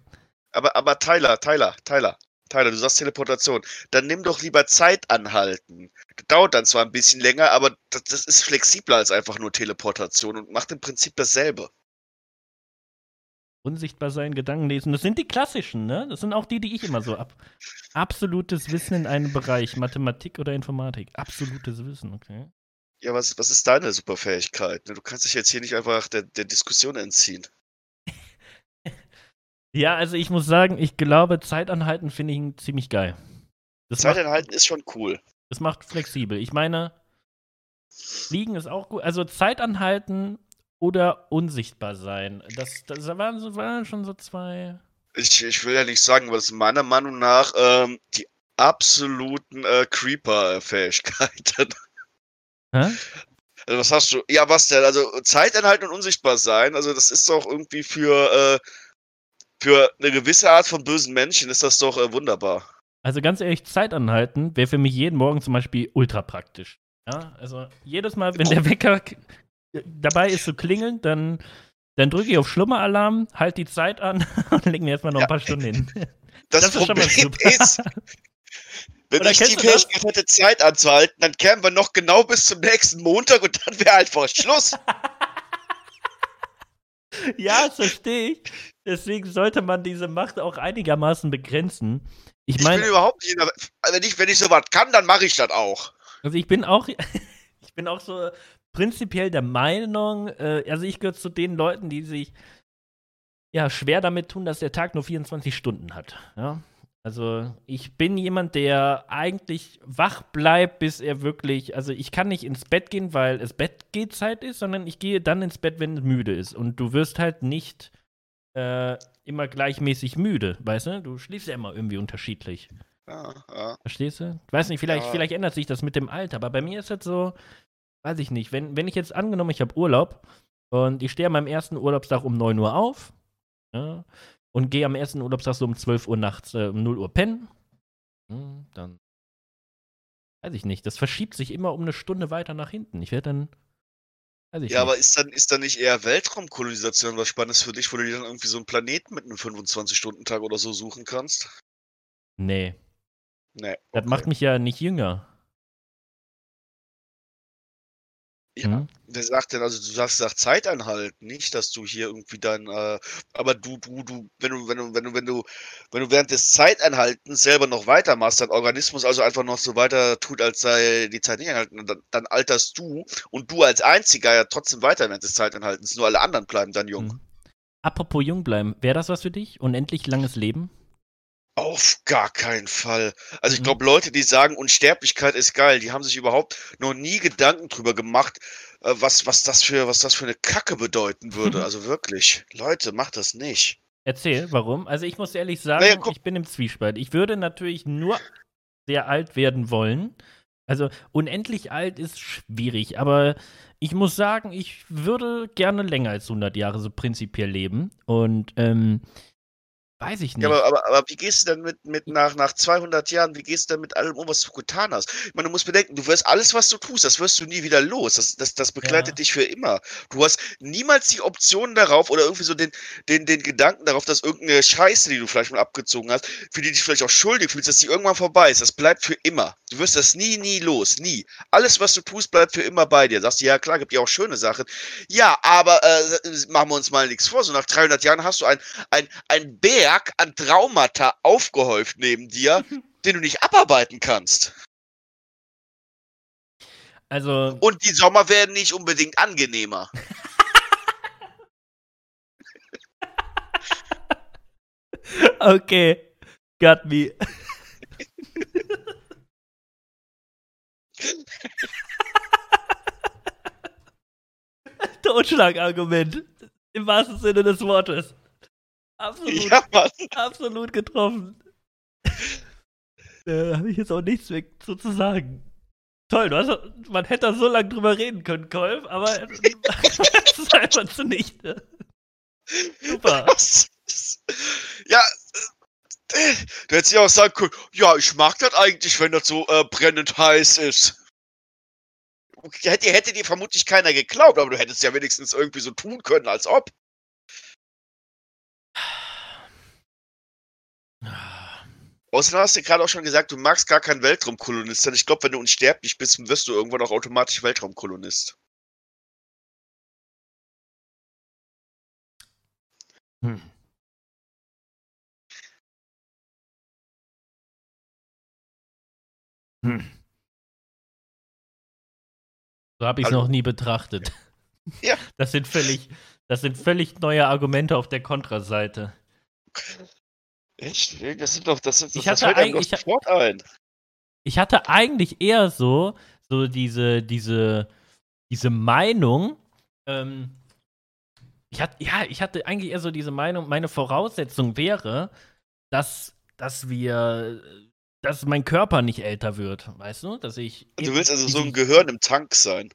Aber, aber Tyler, Tyler, Tyler, Tyler, du sagst Teleportation. Dann nimm doch lieber Zeit anhalten. Das dauert dann zwar ein bisschen länger, aber das, das ist flexibler als einfach nur Teleportation und macht im Prinzip dasselbe. Unsichtbar sein, Gedanken lesen. Das sind die klassischen, ne? Das sind auch die, die ich immer so ab. Absolutes Wissen in einem Bereich, Mathematik oder Informatik. Absolutes Wissen, okay. Ja, was, was ist deine Superfähigkeit? ne? Du kannst dich jetzt hier nicht einfach der, der Diskussion entziehen. Ja, also ich muss sagen, ich glaube, Zeitanhalten finde ich ziemlich geil. Das Zeit macht, ist schon cool. das macht flexibel. Ich meine, Fliegen ist auch gut. Also Zeitanhalten oder unsichtbar sein. Das, das waren, so, waren schon so zwei. Ich, ich will ja nicht sagen, was meiner Meinung nach ähm, die absoluten äh, Creeper-Fähigkeiten. Hä? Also was hast du? Ja, was denn? Also Zeit anhalten und unsichtbar sein. Also das ist doch irgendwie für äh, für eine gewisse Art von bösen Menschen ist das doch äh, wunderbar. Also ganz ehrlich, Zeit anhalten wäre für mich jeden Morgen zum Beispiel ultra praktisch. Ja, also jedes Mal, wenn der Wecker dabei ist zu klingeln, dann, dann drücke ich auf Schlummer-Alarm, halt die Zeit an und leg mir erstmal noch ein Ja. paar Stunden hin. Das, Das ist schon mal Problem super. ist, wenn Oder ich die? Fähigkeit hätte, Zeit anzuhalten, dann kämen wir noch genau bis zum nächsten Montag und dann wäre einfach Schluss. ja, das verstehe ich. Deswegen sollte man diese Macht auch einigermaßen begrenzen. Ich Ich meine, bin überhaupt nicht der, wenn ich, wenn ich sowas kann, dann mache ich das auch. Also ich bin auch, ich bin auch so prinzipiell der Meinung, äh, also ich gehöre zu den Leuten, die sich ja schwer damit tun, dass der Tag nur 24 Stunden hat. Ja? Also ich bin jemand, der eigentlich wach bleibt, bis er wirklich, also ich kann nicht ins Bett gehen, weil es Bettgehzeit ist, sondern ich gehe dann ins Bett, wenn es müde ist. Und du wirst halt nicht äh, immer gleichmäßig müde, weißt du? Du schläfst ja immer irgendwie unterschiedlich. Ja, ja. Verstehst du? Ich weiß nicht, vielleicht, Ja. vielleicht ändert sich das mit dem Alter, aber bei mir ist es so, weiß ich nicht, wenn, wenn ich jetzt angenommen, ich habe Urlaub und ich stehe an meinem ersten Urlaubstag um 9 Uhr auf ja, und gehe am ersten Urlaubstag so um 12 Uhr nachts äh, um 0 Uhr pennen, hm, dann weiß ich nicht, das verschiebt sich immer um eine Stunde weiter nach hinten. Ich werde dann, weiß ich Ja, aber nicht. ist dann, ist dann nicht eher Weltraumkolonisation was Spannendes für dich, wo du dir dann irgendwie so einen Planeten mit einem 25-Stunden-Tag oder so suchen kannst? nee, Nee. das okay. macht mich ja nicht jünger. Ja, Hm? wer sagt denn, also du sagst, sag Zeit anhalten, nicht, dass du hier irgendwie dein, äh, aber du, du, du, wenn du, wenn du, wenn du, wenn du, wenn du während des Zeiteinhaltens selber noch weitermachst, dein Organismus also einfach noch so weiter tut, als sei die Zeit nicht anhalten, dann, dann alterst du und du als einziger ja trotzdem weiter während des Zeiteinhaltens, nur alle anderen bleiben dann jung. Hm. Apropos jung bleiben, wäre das was für dich? Unendlich langes Leben? Auf gar keinen Fall. Also ich Mhm. glaube, Leute, die sagen, Unsterblichkeit ist geil, die haben sich überhaupt noch nie Gedanken drüber gemacht, äh, was, was, das für, was das für eine Kacke bedeuten würde. Also wirklich, Leute, macht das nicht. Erzähl, warum? Also ich muss ehrlich sagen, Naja, ich bin im Zwiespalt. Ich würde natürlich nur sehr alt werden wollen. Also unendlich alt ist schwierig, aber ich muss sagen, ich würde gerne länger als 100 Jahre so prinzipiell leben. Und ähm, weiß ich nicht. Ja, aber, aber, aber wie gehst du denn mit, mit nach, nach 200 Jahren, wie gehst du denn mit allem um, was du getan hast? Ich meine, du musst bedenken, du wirst alles, was du tust, das wirst du nie wieder los. Das, das, das begleitet Ja. dich für immer. Du hast niemals die Option darauf oder irgendwie so den, den, den Gedanken darauf, dass irgendeine Scheiße, die du vielleicht mal abgezogen hast, für die du dich vielleicht auch schuldig fühlst, dass die irgendwann vorbei ist. Das bleibt für immer. Du wirst das nie, nie los. Nie. Alles, was du tust, bleibt für immer bei dir. Sagst du, ja klar, gibt ja auch schöne Sachen. Ja, aber äh, machen wir uns mal nichts vor. So nach 300 Jahren hast du ein, ein, ein Berg an Traumata aufgehäuft neben dir, den du nicht abarbeiten kannst. also, Und die Sommer werden nicht unbedingt angenehmer. okay. Got me. Totschlagargument. Im wahrsten Sinne des Wortes. Absolut, Ja, absolut getroffen. Da habe ich jetzt auch nichts mehr zu, zu sagen. Toll, hast, man hätte da so lange drüber reden können, Kolf, aber das ist einfach zunichte. Super. Ja, äh, du hättest ja auch sagen können, ja, ich mag das eigentlich, wenn das so äh, brennend heiß ist. Hätte, hätte dir vermutlich keiner geglaubt, aber du hättest ja wenigstens irgendwie so tun können, als ob. Außerdem hast du gerade auch schon gesagt, du magst gar keinen Weltraumkolonist sein. Ich glaube, wenn du unsterblich bist, wirst du irgendwann auch automatisch Weltraumkolonist. Hm. Hm. So habe ich es noch nie betrachtet. Ja. Das sind völlig, das sind völlig neue Argumente auf der Kontraseite. Echt? Das sind doch, das, sind, Ich das hatte eigentlich- sofort ein. Ich hatte eigentlich eher so, so diese, diese, diese Meinung, ähm, ich hatte, ja, ich hatte eigentlich eher so diese Meinung, meine Voraussetzung wäre, dass, dass wir, dass mein Körper nicht älter wird, weißt du? Dass ich. Du willst also so ein Gehirn im Tank sein.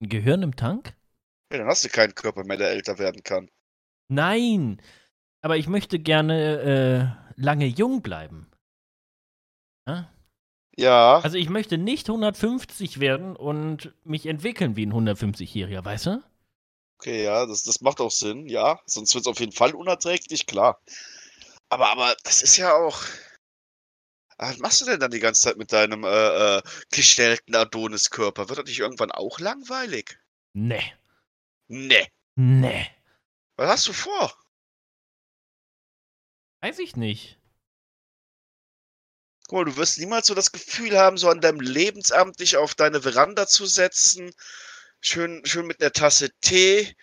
ein Gehirn im Tank? Ja, dann hast du keinen Körper mehr, der älter werden kann. Nein! Aber ich möchte gerne äh, lange jung bleiben. Ja? Ja, Also ich möchte nicht 150 werden und mich entwickeln wie ein 150-Jähriger, weißt du? okay, ja, das, das macht auch Sinn, ja. Sonst wird es auf jeden Fall unerträglich, klar. Aber, aber das ist ja auch. Ah, Was machst du denn dann die ganze Zeit mit deinem äh, äh, gestellten Adonis-Körper? Wird das nicht irgendwann auch langweilig? Nee. Nee. Nee. Was hast du vor? Weiß ich nicht. Guck mal, du wirst niemals so das Gefühl haben, so an deinem Lebensamt dich auf deine Veranda zu setzen, schön, schön mit einer Tasse Tee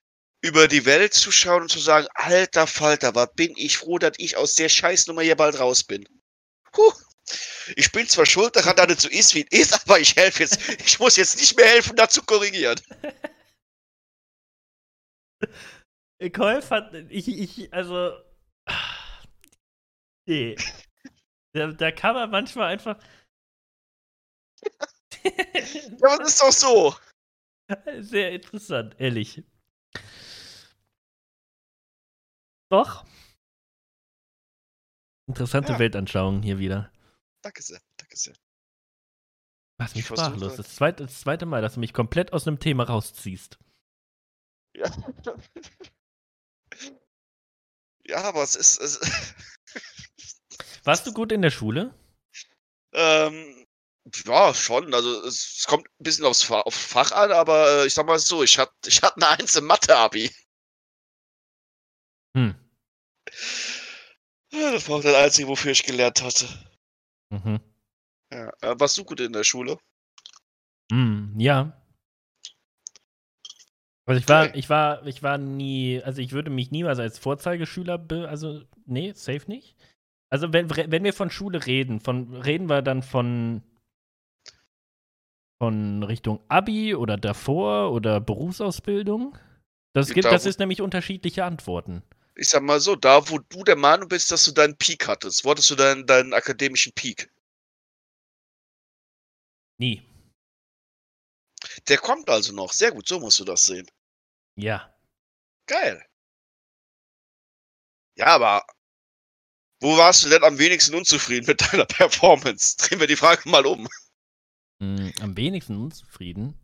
über die Welt zu schauen und zu sagen, alter Falter, was bin ich froh, dass ich aus der Scheißnummer hier bald raus bin. Puh. Ich bin zwar schuld daran, dass es so ist, wie es ist, aber ich helfe jetzt. Ich muss jetzt nicht mehr helfen, dazu korrigieren. Kolf hat, ich, ich, also, nee. Da, da kann man manchmal einfach. ja, aber das ist doch so. Sehr interessant, ehrlich. Doch. Interessante ja. Weltanschauung hier wieder. Danke sehr, danke sehr. Was mich sprachlos. Das zweite, das zweite Mal, dass du mich komplett aus einem Thema rausziehst. Ja. ja, aber es ist. Es Warst du gut in der Schule? Ähm, ja, schon. Also es kommt ein bisschen aufs Fach, auf Fach an, aber äh, ich sag mal so, ich hatte ich hatte eine Eins im Mathe-Abi. Hm. Das war auch das Einzige, wofür ich gelernt hatte. Mhm. Ja. Äh, warst du gut in der Schule? Hm, ja. Also ich war, ich war, ich war nie, also ich würde mich niemals als Vorzeigeschüler, be, also nee, safe nicht. Also wenn, wenn wir von Schule reden, von reden wir dann von von Richtung Abi oder davor oder Berufsausbildung? Das gibt, da, das ist nämlich unterschiedliche Antworten. Ich sag mal so, da wo du der Meinung bist, dass du deinen Peak hattest, wolltest du deinen, deinen akademischen Peak? Nie. Der kommt also noch. Sehr gut, so musst du das sehen. Ja. Geil. Ja, aber wo warst du denn am wenigsten unzufrieden mit deiner Performance? Drehen wir die Frage mal um. Hm, am wenigsten unzufrieden?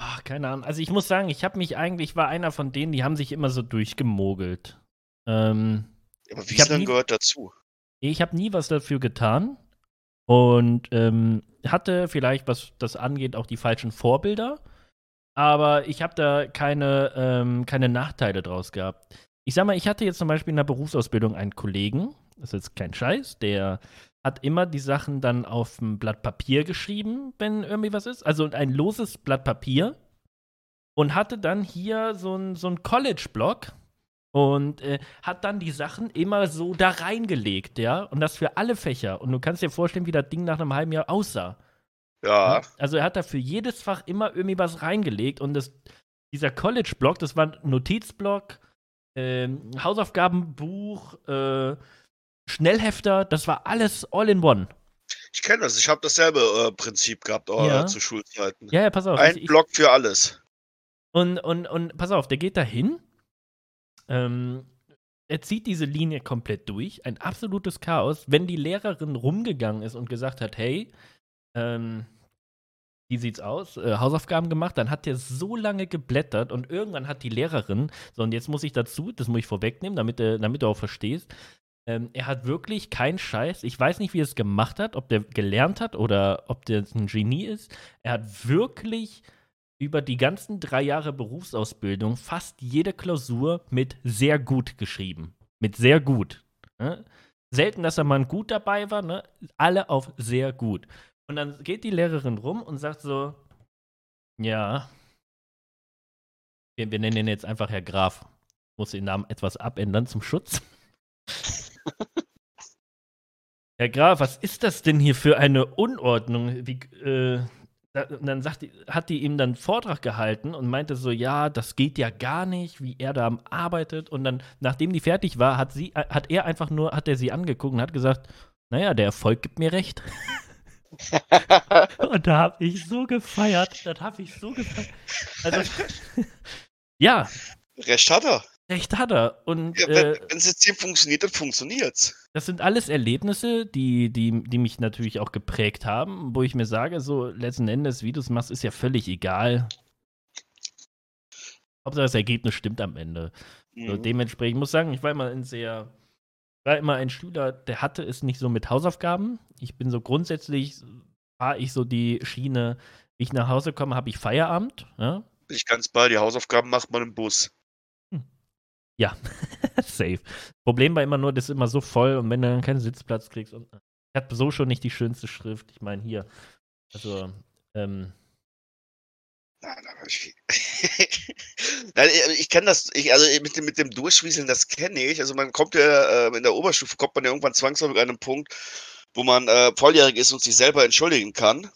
Ach, keine Ahnung. Also ich muss sagen, ich habe mich eigentlich, war einer von denen, die haben sich immer so durchgemogelt. Ähm, aber Wiesland gehört dazu. Ich habe nie was dafür getan und ähm, hatte vielleicht, was das angeht, auch die falschen Vorbilder. Aber ich habe da keine, ähm, keine Nachteile draus gehabt. Ich sag mal, ich hatte jetzt zum Beispiel in der Berufsausbildung einen Kollegen, das ist jetzt kein Scheiß, der hat immer die Sachen dann auf ein Blatt Papier geschrieben, wenn irgendwie was ist. Also ein loses Blatt Papier. Und hatte dann hier so ein, so College-Block und äh, hat dann die Sachen immer so da reingelegt, ja. Und das für alle Fächer. Und du kannst dir vorstellen, wie das Ding nach einem halben Jahr aussah. Ja. Also er hat da für jedes Fach immer irgendwie was reingelegt. Und das, dieser College-Block, das war ein Notizblock, äh, Hausaufgabenbuch, äh, Schnellhefter, das war alles all in one. Ich kenne das, ich habe dasselbe äh, Prinzip gehabt äh, ja. zu Schulzeiten. Ja, ja, pass auf. Ein ich, Block für alles. Und, und, und pass auf, der geht da hin. Ähm, er zieht diese Linie komplett durch. Ein absolutes Chaos. Wenn die Lehrerin rumgegangen ist und gesagt hat, hey, ähm, wie sieht's aus? Äh, Hausaufgaben gemacht, dann hat er so lange geblättert und irgendwann hat die Lehrerin, so und jetzt muss ich dazu, das muss ich vorwegnehmen, damit, äh, damit du auch verstehst, ähm, er hat wirklich keinen Scheiß. Ich weiß nicht, wie er es gemacht hat, ob der gelernt hat oder ob der ein Genie ist. Er hat wirklich über die ganzen drei Jahre Berufsausbildung fast jede Klausur mit sehr gut geschrieben. Mit sehr gut. Ne? Selten, dass er mal gut dabei war, ne? alle auf sehr gut. Und dann geht die Lehrerin rum und sagt so: Ja, wir, wir nennen ihn jetzt einfach Herr Graf. Muss den Namen etwas abändern zum Schutz. Herr Graf, was ist das denn hier für eine Unordnung? Wie, äh, und dann sagt, hat die ihm dann einen Vortrag gehalten und meinte so, ja, das geht ja gar nicht, wie er da arbeitet. Und dann, nachdem die fertig war, hat sie, hat er einfach nur, hat er sie angeguckt und hat gesagt, naja, der Erfolg gibt mir recht. und da habe ich so gefeiert, das habe ich so gefeiert. Also, ja. Recht hat er. Recht hat er. Und, ja, wenn, äh, wenn das System funktioniert, dann funktioniert's. Das sind alles Erlebnisse, die, die, die mich natürlich auch geprägt haben, wo ich mir sage, so letzten Endes, wie du es machst, ist ja völlig egal. Hauptsache das Ergebnis stimmt am Ende. Mhm. So, dementsprechend, ich muss sagen, ich war immer ein sehr, war immer ein Schüler, der hatte es nicht so mit Hausaufgaben. Ich bin so grundsätzlich, fahre ich so die Schiene, wie ich nach Hause komme, habe ich Feierabend. Ja? Ich ganz bei, die Hausaufgaben macht man im Bus. Ja, safe. Problem war immer nur, das ist immer so voll und wenn du dann keinen Sitzplatz kriegst und. Ich habe so schon nicht die schönste Schrift. Ich meine, hier. Also, ähm. Nein, aber ich, Nein, ich kenne das, ich, also mit dem, mit dem Durchwieseln, das kenne ich. Also man kommt ja, äh, in der Oberstufe kommt man ja irgendwann zwangsläufig an einen Punkt, wo man äh, volljährig ist und sich selber entschuldigen kann.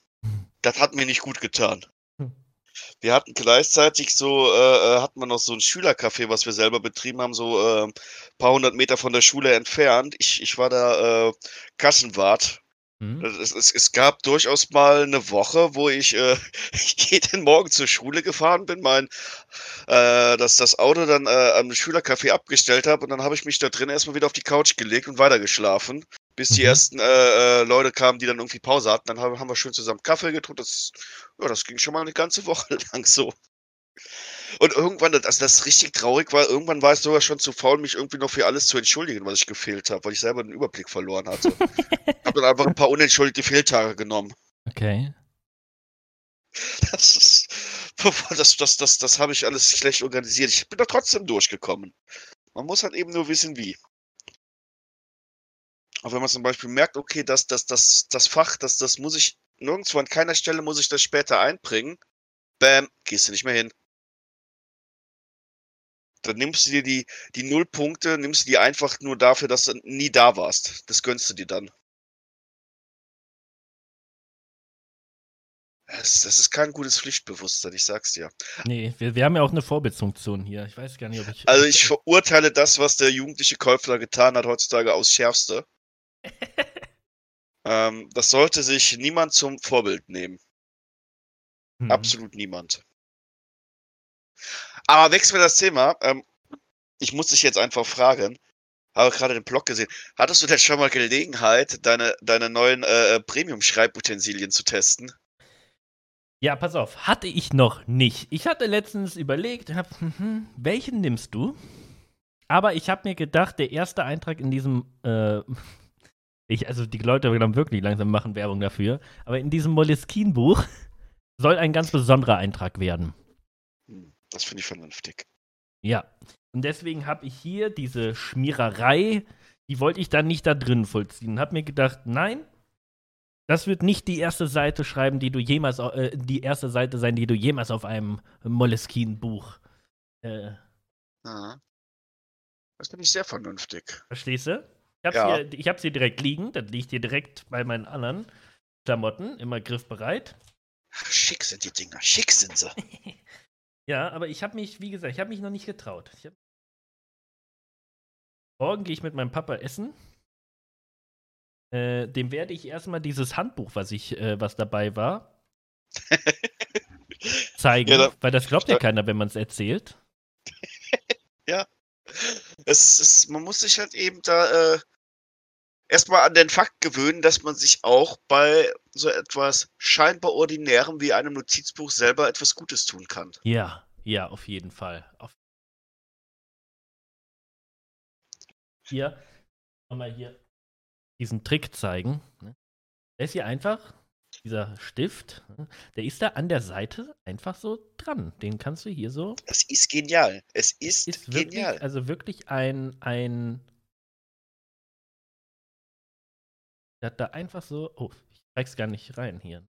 Das hat mir nicht gut getan. Wir hatten gleichzeitig so, äh, äh, hatten wir noch so ein Schülercafé, was wir selber betrieben haben, so äh, ein paar hundert Meter von der Schule entfernt. Ich, ich war da äh, Kassenwart. Mhm. Es, es, es, gab durchaus mal eine Woche, wo ich äh, jeden Morgen zur Schule gefahren bin, mein, äh, dass das Auto dann äh, am Schülercafé abgestellt habe und dann habe ich mich da drin erstmal wieder auf die Couch gelegt und weitergeschlafen bis die mhm. ersten äh, äh, Leute kamen, die dann irgendwie Pause hatten. Dann haben, haben wir schön zusammen Kaffee getrunken. Das, ja, das ging schon mal eine ganze Woche lang so. Und irgendwann, also das richtig traurig war, irgendwann war ich sogar schon zu faul, mich irgendwie noch für alles zu entschuldigen, was ich gefehlt habe, weil ich selber den Überblick verloren hatte. habe dann einfach ein paar unentschuldigte Fehltage genommen. Okay. Das ist, das, das, das, das habe ich alles schlecht organisiert. Ich bin da trotzdem durchgekommen. Man muss halt eben nur wissen, wie. Auch wenn man zum Beispiel merkt, okay, das, das, das, das Fach, das, das muss ich nirgendwo an keiner Stelle muss ich das später einbringen. Bam, gehst du nicht mehr hin. Dann nimmst du dir die, die Nullpunkte, nimmst du die einfach nur dafür, dass du nie da warst. Das gönnst du dir dann. Das, das ist kein gutes Pflichtbewusstsein, ich sag's dir. Nee, wir, wir haben ja auch eine Vorbildfunktion hier. Ich weiß gar nicht, ob ich. Also ich verurteile das, was der jugendliche Käufer getan hat heutzutage aus Schärfste. ähm, das sollte sich niemand zum Vorbild nehmen. Mhm. Absolut niemand. Aber wechseln wir das Thema. Ähm, ich muss dich jetzt einfach fragen. Habe gerade den Blog gesehen. Hattest du denn schon mal Gelegenheit, deine, deine neuen äh, Premium-Schreibutensilien zu testen? Ja, pass auf, hatte ich noch nicht. Ich hatte letztens überlegt, hab, hm, hm, welchen nimmst du? Aber ich habe mir gedacht, der erste Eintrag in diesem äh, ich, also die Leute dann wirklich langsam machen Werbung dafür. Aber in diesem Moleskine-Buch soll ein ganz besonderer Eintrag werden. Das finde ich vernünftig. Ja. Und deswegen habe ich hier diese Schmiererei, die wollte ich dann nicht da drin vollziehen. Habe mir gedacht, nein, das wird nicht die erste Seite schreiben, die du jemals, äh, die erste Seite sein, die du jemals auf einem Moleskine-Buch. Äh, das finde ich sehr vernünftig. Verstehst du? Ich habe ja. hier, ich hab's hier direkt liegen. Das liegt hier direkt bei meinen anderen Klamotten. Immer griffbereit. Schick sind die Dinger. Schick sind sie. ja, aber ich habe mich, wie gesagt, ich habe mich noch nicht getraut. Hab... Morgen gehe ich mit meinem Papa essen. Äh, dem werde ich erstmal dieses Handbuch, was ich, äh, was dabei war, zeigen, ja, da, weil das glaubt ja keiner, wenn man es erzählt. ja. Es ist, man muss sich halt eben da äh, erstmal an den Fakt gewöhnen, dass man sich auch bei so etwas scheinbar Ordinärem wie einem Notizbuch selber etwas Gutes tun kann. Ja, ja, auf jeden Fall. Auf hier, nochmal hier diesen Trick zeigen. Ne? Der ist hier einfach, dieser Stift, ne? der ist da an der Seite einfach so dran. Den kannst du hier so. Es ist genial. Es ist, ist genial. Wirklich, also wirklich ein, ein Der hat da einfach so. Oh, ich zeig's gar nicht rein hier.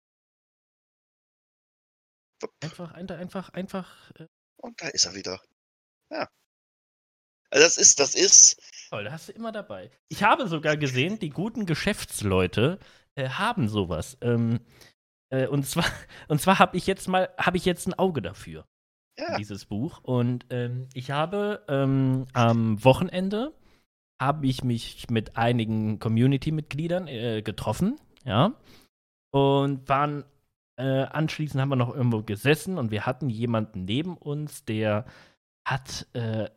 Einfach, einfach, einfach. Äh Und da ist er wieder. Ja. Also das ist, das ist. Toll, da hast du immer dabei. Ich habe sogar gesehen, die guten Geschäftsleute äh, haben sowas. Ähm, äh, und zwar, und zwar habe ich jetzt mal, habe ich jetzt ein Auge dafür. Ja. Dieses Buch. Und ähm, ich habe ähm, am Wochenende habe ich mich mit einigen Community-Mitgliedern äh, getroffen, ja. Und waren äh, anschließend haben wir noch irgendwo gesessen und wir hatten jemanden neben uns, der hat äh,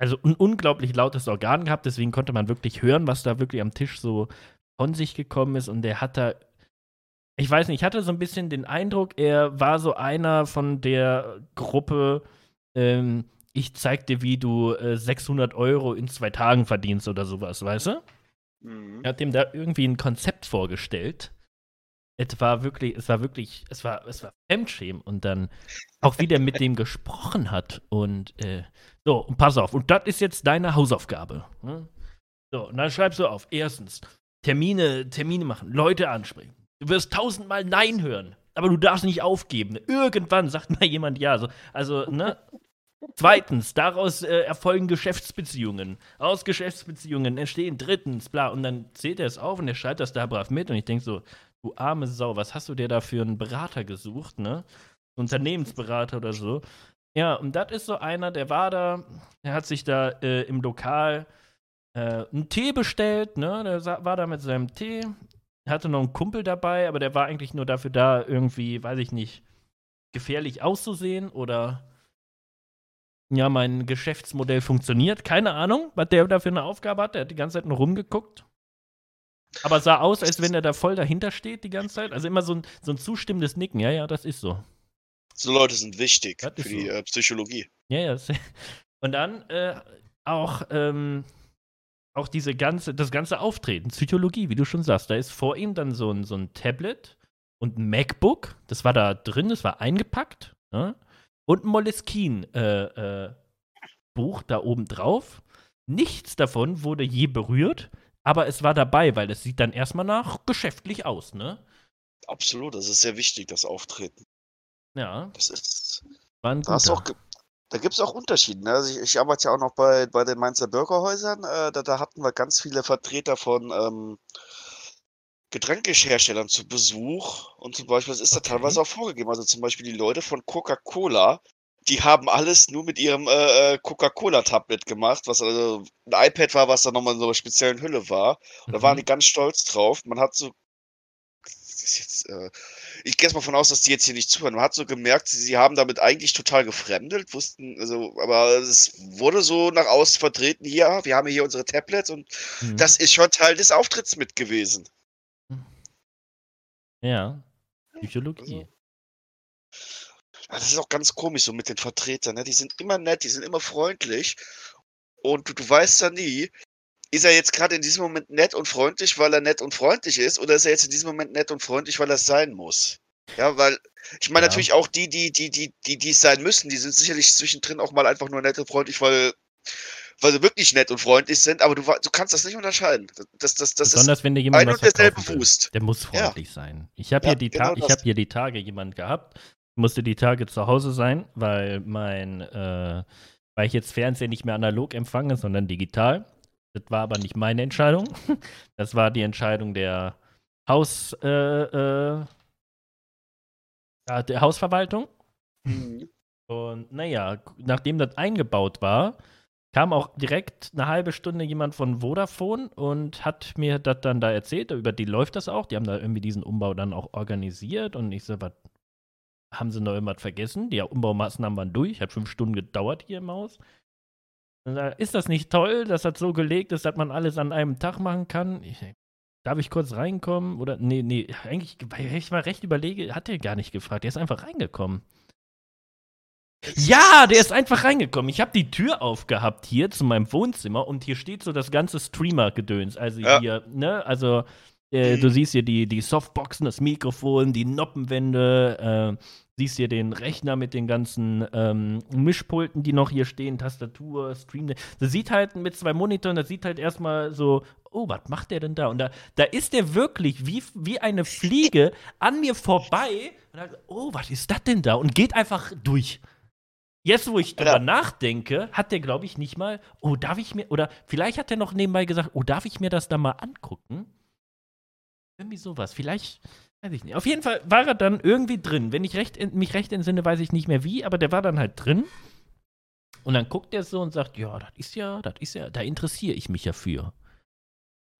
also ein unglaublich lautes Organ gehabt, deswegen konnte man wirklich hören, was da wirklich am Tisch so von sich gekommen ist. Und der hat da, ich weiß nicht, ich hatte so ein bisschen den Eindruck, er war so einer von der Gruppe, ähm, ich zeig dir, wie du äh, 600 Euro in zwei Tagen verdienst oder sowas, weißt du? Mhm. Er hat dem da irgendwie ein Konzept vorgestellt. Es war wirklich, es war wirklich, es war, es war Fremdschämen und dann auch wie der mit dem gesprochen hat und äh, so, und pass auf, und das ist jetzt deine Hausaufgabe. Ne? So, und dann schreibst du auf. Erstens, Termine, Termine machen, Leute ansprechen. Du wirst tausendmal Nein hören, aber du darfst nicht aufgeben. Irgendwann sagt mal jemand Ja. So, also, ne? Zweitens, daraus äh, erfolgen Geschäftsbeziehungen. Aus Geschäftsbeziehungen entstehen drittens, bla. Und dann zählt er es auf und er schreibt das da brav mit. Und ich denke so, du arme Sau, was hast du dir da für einen Berater gesucht, ne? Unternehmensberater oder so. Ja, und das ist so einer, der war da, der hat sich da äh, im Lokal äh, einen Tee bestellt, ne? Der war da mit seinem Tee, hatte noch einen Kumpel dabei, aber der war eigentlich nur dafür da, irgendwie, weiß ich nicht, gefährlich auszusehen oder ja, mein Geschäftsmodell funktioniert. Keine Ahnung, was der dafür eine Aufgabe hat. Der hat die ganze Zeit nur rumgeguckt. Aber sah aus, als wenn er da voll dahinter steht die ganze Zeit. Also immer so ein, so ein zustimmendes Nicken. Ja, ja, das ist so. So Leute sind wichtig für die so. äh, Psychologie. Ja, ja. Und dann äh, auch, ähm, auch diese ganze, das ganze Auftreten, Psychologie, wie du schon sagst. Da ist vor ihm dann so ein, so ein Tablet und ein MacBook. Das war da drin, das war eingepackt. Ne? Und ein Moleskine-Buch äh, äh, da oben drauf. Nichts davon wurde je berührt, aber es war dabei, weil es sieht dann erstmal nach geschäftlich aus, ne? Absolut, das ist sehr wichtig, das Auftreten. Ja. Das ist. War ein da auch, da gibt es auch Unterschiede. Ne? Also ich, ich, arbeite ja auch noch bei, bei den Mainzer Bürgerhäusern. Äh, da, da, hatten wir ganz viele Vertreter von ähm, Getränkeherstellern zu Besuch. Und zum Beispiel, das ist okay. da teilweise auch vorgegeben. Also zum Beispiel die Leute von Coca-Cola, die haben alles nur mit ihrem äh, äh Coca-Cola-Tablet gemacht, was also ein iPad war, was da nochmal in so einer speziellen Hülle war. Und mhm. da waren die ganz stolz drauf. Man hat so. Jetzt, äh, ich gehe jetzt mal von aus, dass die jetzt hier nicht zuhören. Man hat so gemerkt, sie, sie haben damit eigentlich total gefremdelt, wussten, also, aber es wurde so nach außen vertreten, hier, wir haben hier unsere Tablets und mhm. das ist schon Teil des Auftritts mit gewesen. Ja, Psychologie. Also, das ist auch ganz komisch so mit den Vertretern, ne? Die sind immer nett, die sind immer freundlich und du, du weißt ja nie, ist er jetzt gerade in diesem Moment nett und freundlich, weil er nett und freundlich ist, oder ist er jetzt in diesem Moment nett und freundlich, weil er es sein muss? Ja, weil ich meine ja. natürlich auch die, die, die, die, die, die es sein müssen, die sind sicherlich zwischendrin auch mal einfach nur nett und freundlich, weil, weil sie wirklich nett und freundlich sind, aber du, du kannst das nicht unterscheiden. Das, das, das Besonders ist wenn dir jemand ein und derselbe Fuß. Der muss freundlich ja. sein. Ich habe ja, hier, die genau hab hier die Tage jemand gehabt, musste die Tage zu Hause sein, weil mein, äh, weil ich jetzt Fernsehen nicht mehr analog empfange, sondern digital. Das war aber nicht meine Entscheidung. Das war die Entscheidung der Haus, äh, äh, der Hausverwaltung. Mhm. Und naja, nachdem das eingebaut war, kam auch direkt eine halbe Stunde jemand von Vodafone und hat mir das dann da erzählt. Über die läuft das auch. Die haben da irgendwie diesen Umbau dann auch organisiert. Und ich so, was haben sie noch irgendwas vergessen? Die Umbaumaßnahmen waren durch. Hat fünf Stunden gedauert hier im Haus. Ist das nicht toll, dass das so gelegt ist, dass man alles an einem Tag machen kann? Ich, darf ich kurz reinkommen? Oder, nee, nee, eigentlich, wenn ich mal recht überlege, hat er gar nicht gefragt. Der ist einfach reingekommen. Ja, der ist einfach reingekommen. Ich habe die Tür aufgehabt hier zu meinem Wohnzimmer und hier steht so das ganze Streamer-Gedöns. Also ja. hier, ne, also äh, mhm. du siehst hier die, die Softboxen, das Mikrofon, die Noppenwände, äh, siehst hier den Rechner mit den ganzen ähm, Mischpulten, die noch hier stehen, Tastatur, Stream. Das sieht halt mit zwei Monitoren, das sieht halt erstmal so, oh, was macht der denn da? Und da, da ist der wirklich wie, wie eine Fliege an mir vorbei und sagt, oh, was ist das denn da? Und geht einfach durch. Jetzt, wo ich drüber ja. nachdenke, hat der, glaube ich, nicht mal, oh, darf ich mir, oder vielleicht hat er noch nebenbei gesagt, oh, darf ich mir das da mal angucken? Irgendwie sowas. Vielleicht, weiß ich nicht. Auf jeden Fall war er dann irgendwie drin. Wenn ich recht, mich recht entsinne, weiß ich nicht mehr wie, aber der war dann halt drin. Und dann guckt er so und sagt, ja, das ist ja, das ist ja, da interessiere ich mich ja für.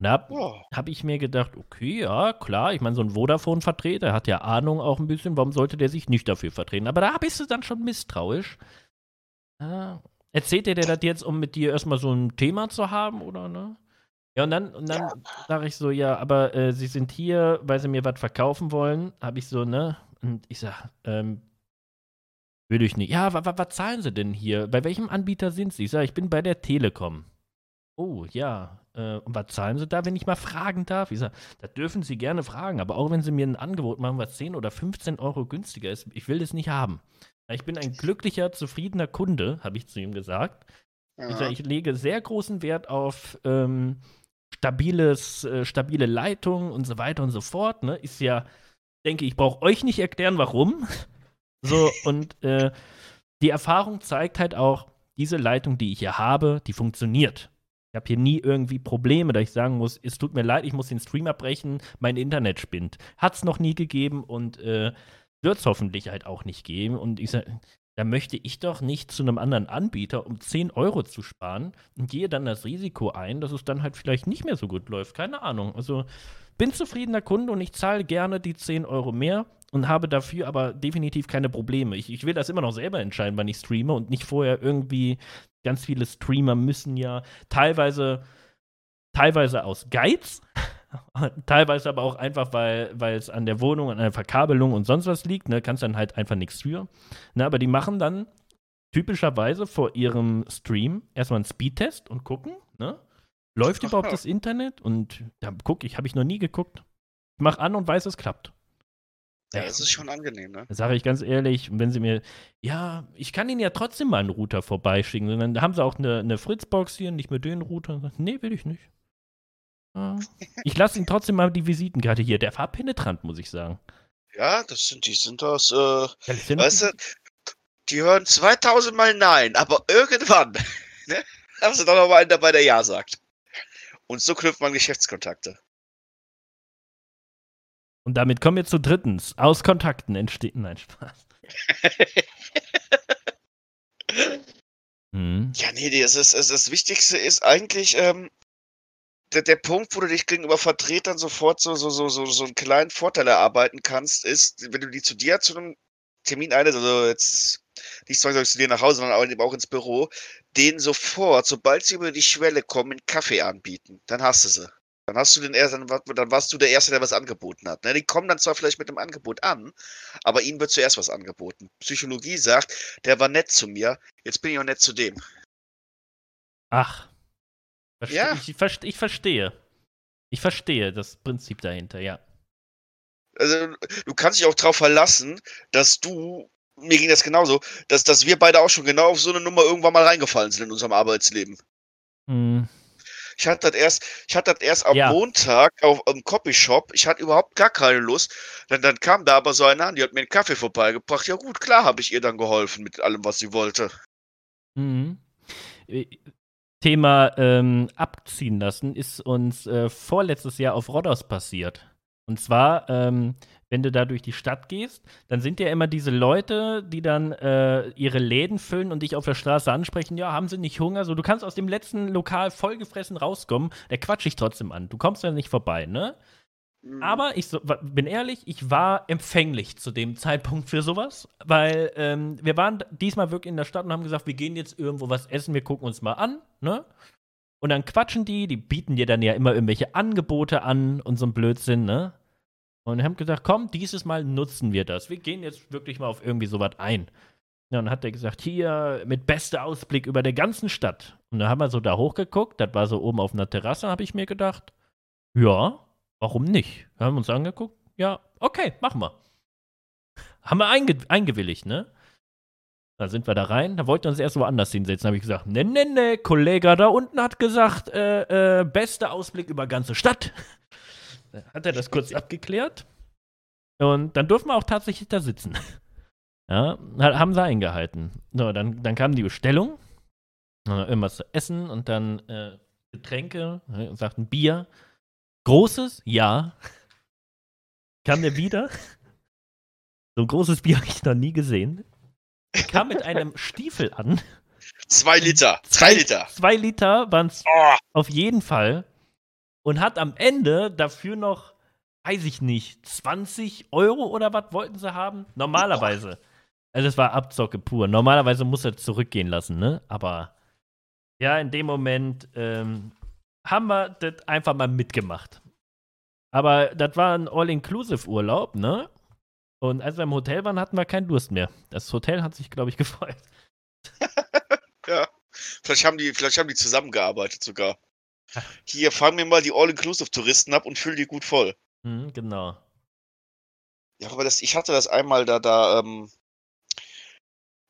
Da habe hab ich mir gedacht, okay, ja, klar, ich meine, so ein Vodafone-Vertreter hat ja Ahnung auch ein bisschen, warum sollte der sich nicht dafür vertreten? Aber da bist du dann schon misstrauisch. Äh, erzählt er dir das jetzt, um mit dir erstmal so ein Thema zu haben, oder ne? Ja, und dann, und dann ja. sage ich so, ja, aber äh, sie sind hier, weil sie mir was verkaufen wollen. Habe ich so, ne? Und ich sage, ähm, würde ich nicht. Ja, was zahlen sie denn hier? Bei welchem Anbieter sind sie? Ich sage, ich bin bei der Telekom. Oh, ja. Äh, und was zahlen sie da, wenn ich mal fragen darf? Ich sage, das dürfen sie gerne fragen, aber auch wenn sie mir ein Angebot machen, was 10 oder 15 Euro günstiger ist, ich will das nicht haben. Ich bin ein glücklicher, zufriedener Kunde, habe ich zu ihm gesagt. Ich, sag, ich lege sehr großen Wert auf ähm, stabiles, äh, stabile Leitung und so weiter und so fort. Ne? Ist ja, denke ich, brauche euch nicht erklären, warum. So, und äh, die Erfahrung zeigt halt auch, diese Leitung, die ich hier habe, die funktioniert. Ich habe hier nie irgendwie Probleme, da ich sagen muss, es tut mir leid, ich muss den Stream abbrechen, mein Internet spinnt. Hat es noch nie gegeben und äh, wird es hoffentlich halt auch nicht geben. Und ich sage, da möchte ich doch nicht zu einem anderen Anbieter, um 10 Euro zu sparen und gehe dann das Risiko ein, dass es dann halt vielleicht nicht mehr so gut läuft. Keine Ahnung. Also bin zufriedener Kunde und ich zahle gerne die 10 Euro mehr und habe dafür aber definitiv keine Probleme. Ich, ich will das immer noch selber entscheiden, wann ich streame und nicht vorher irgendwie ganz viele Streamer müssen ja teilweise, teilweise aus Geiz, teilweise aber auch einfach, weil, es an der Wohnung, an der Verkabelung und sonst was liegt, ne, kannst dann halt einfach nichts für. Ne, aber die machen dann typischerweise vor ihrem Stream erstmal einen Speedtest und gucken, ne? Läuft überhaupt das Internet? Und da guck ich, habe ich noch nie geguckt. Ich mach an und weiß, es klappt. Ja, das ist schon angenehm, ne? Sage ich ganz ehrlich, wenn sie mir, ja, ich kann ihnen ja trotzdem mal einen Router vorbeischicken. Und dann haben sie auch eine, eine Fritzbox hier, nicht mehr den Router. Nee, will ich nicht. Ich lasse ihnen trotzdem mal die Visitenkarte hier. Der war penetrant, muss ich sagen. Ja, das sind, die sind das, äh, sind weißt du, die hören 2000 Mal Nein, aber irgendwann, ne, haben sie doch noch mal einen dabei, der Ja sagt. Und so knüpft man Geschäftskontakte. Und damit kommen wir zu drittens. Aus Kontakten entsteht. Nein, Spaß. hm. Ja, nee, das, ist, das Wichtigste ist eigentlich ähm, der, der Punkt, wo du dich gegenüber Vertretern sofort so, so, so, so, so einen kleinen Vorteil erarbeiten kannst, ist, wenn du die zu dir zu einem Termin einlädst, also jetzt nicht zwangsläufig zu dir nach Hause, sondern auch ins Büro, denen sofort, sobald sie über die Schwelle kommen, einen Kaffee anbieten. Dann hast du sie. Dann hast du den ersten, dann warst du der Erste, der was angeboten hat. Ne? Die kommen dann zwar vielleicht mit einem Angebot an, aber ihnen wird zuerst was angeboten. Psychologie sagt, der war nett zu mir, jetzt bin ich auch nett zu dem. Ach. Verste ja. Ich, ich, ich verstehe. Ich verstehe das Prinzip dahinter, ja. Also, du kannst dich auch darauf verlassen, dass du, mir ging das genauso, dass, dass wir beide auch schon genau auf so eine Nummer irgendwann mal reingefallen sind in unserem Arbeitsleben. Hm. Ich hatte das erst, ich hatte das erst am ja. Montag auf, im Copyshop. Ich hatte überhaupt gar keine Lust. Dann, dann kam da aber so eine an, die hat mir einen Kaffee vorbeigebracht. Ja gut, klar habe ich ihr dann geholfen mit allem, was sie wollte. Mhm. Äh, Thema ähm, abziehen lassen ist uns äh, vorletztes Jahr auf Rodos passiert. Und zwar ähm, wenn du da durch die Stadt gehst, dann sind ja immer diese Leute, die dann äh, ihre Läden füllen und dich auf der Straße ansprechen, ja, haben sie nicht Hunger? So, du kannst aus dem letzten Lokal vollgefressen rauskommen, der quatscht dich trotzdem an. Du kommst ja nicht vorbei, ne? Mhm. Aber ich so, bin ehrlich, ich war empfänglich zu dem Zeitpunkt für sowas, weil ähm, wir waren diesmal wirklich in der Stadt und haben gesagt, wir gehen jetzt irgendwo was essen, wir gucken uns mal an, ne? Und dann quatschen die, die bieten dir dann ja immer irgendwelche Angebote an und so ein Blödsinn, ne? Und haben gesagt, komm, dieses Mal nutzen wir das. Wir gehen jetzt wirklich mal auf irgendwie sowas ein. Ja, dann hat er gesagt, hier mit bester Ausblick über der ganzen Stadt. Und dann haben wir so da hochgeguckt, das war so oben auf einer Terrasse, habe ich mir gedacht, ja, warum nicht? Wir haben uns angeguckt, ja, okay, machen wir. Haben wir einge eingewilligt, ne? Dann sind wir da rein, da wollten wir uns erst woanders hinsetzen. Da habe ich gesagt, ne, ne, ne, Kollege da unten hat gesagt, äh, äh, bester Ausblick über ganze Stadt. Hat er das kurz abgeklärt? Und dann durften wir auch tatsächlich da sitzen. Ja, haben sie eingehalten. So, dann, dann kam die Bestellung. Irgendwas zu essen und dann äh, Getränke, ne, sagten Bier. Großes? Ja. Kam der wieder? So ein großes Bier habe ich noch nie gesehen. Kam mit einem Stiefel an. Zwei Liter. Zwei, Liter. Zwei Liter waren es oh. auf jeden Fall und hat am Ende dafür noch, weiß ich nicht, 20 Euro oder was wollten sie haben? Normalerweise. Also es war Abzocke pur. Normalerweise muss er zurückgehen lassen, ne? Aber ja, in dem Moment ähm, haben wir das einfach mal mitgemacht. Aber das war ein All-Inclusive-Urlaub, ne? Und als wir im Hotel waren, hatten wir keinen Durst mehr. Das Hotel hat sich, glaube ich, gefreut. ja. Vielleicht haben, die, vielleicht haben die zusammengearbeitet sogar. Hier, fang mir mal die All-Inclusive-Touristen ab und füll die gut voll. Mhm, genau. Ja, aber das, ich hatte das einmal da, da, ähm,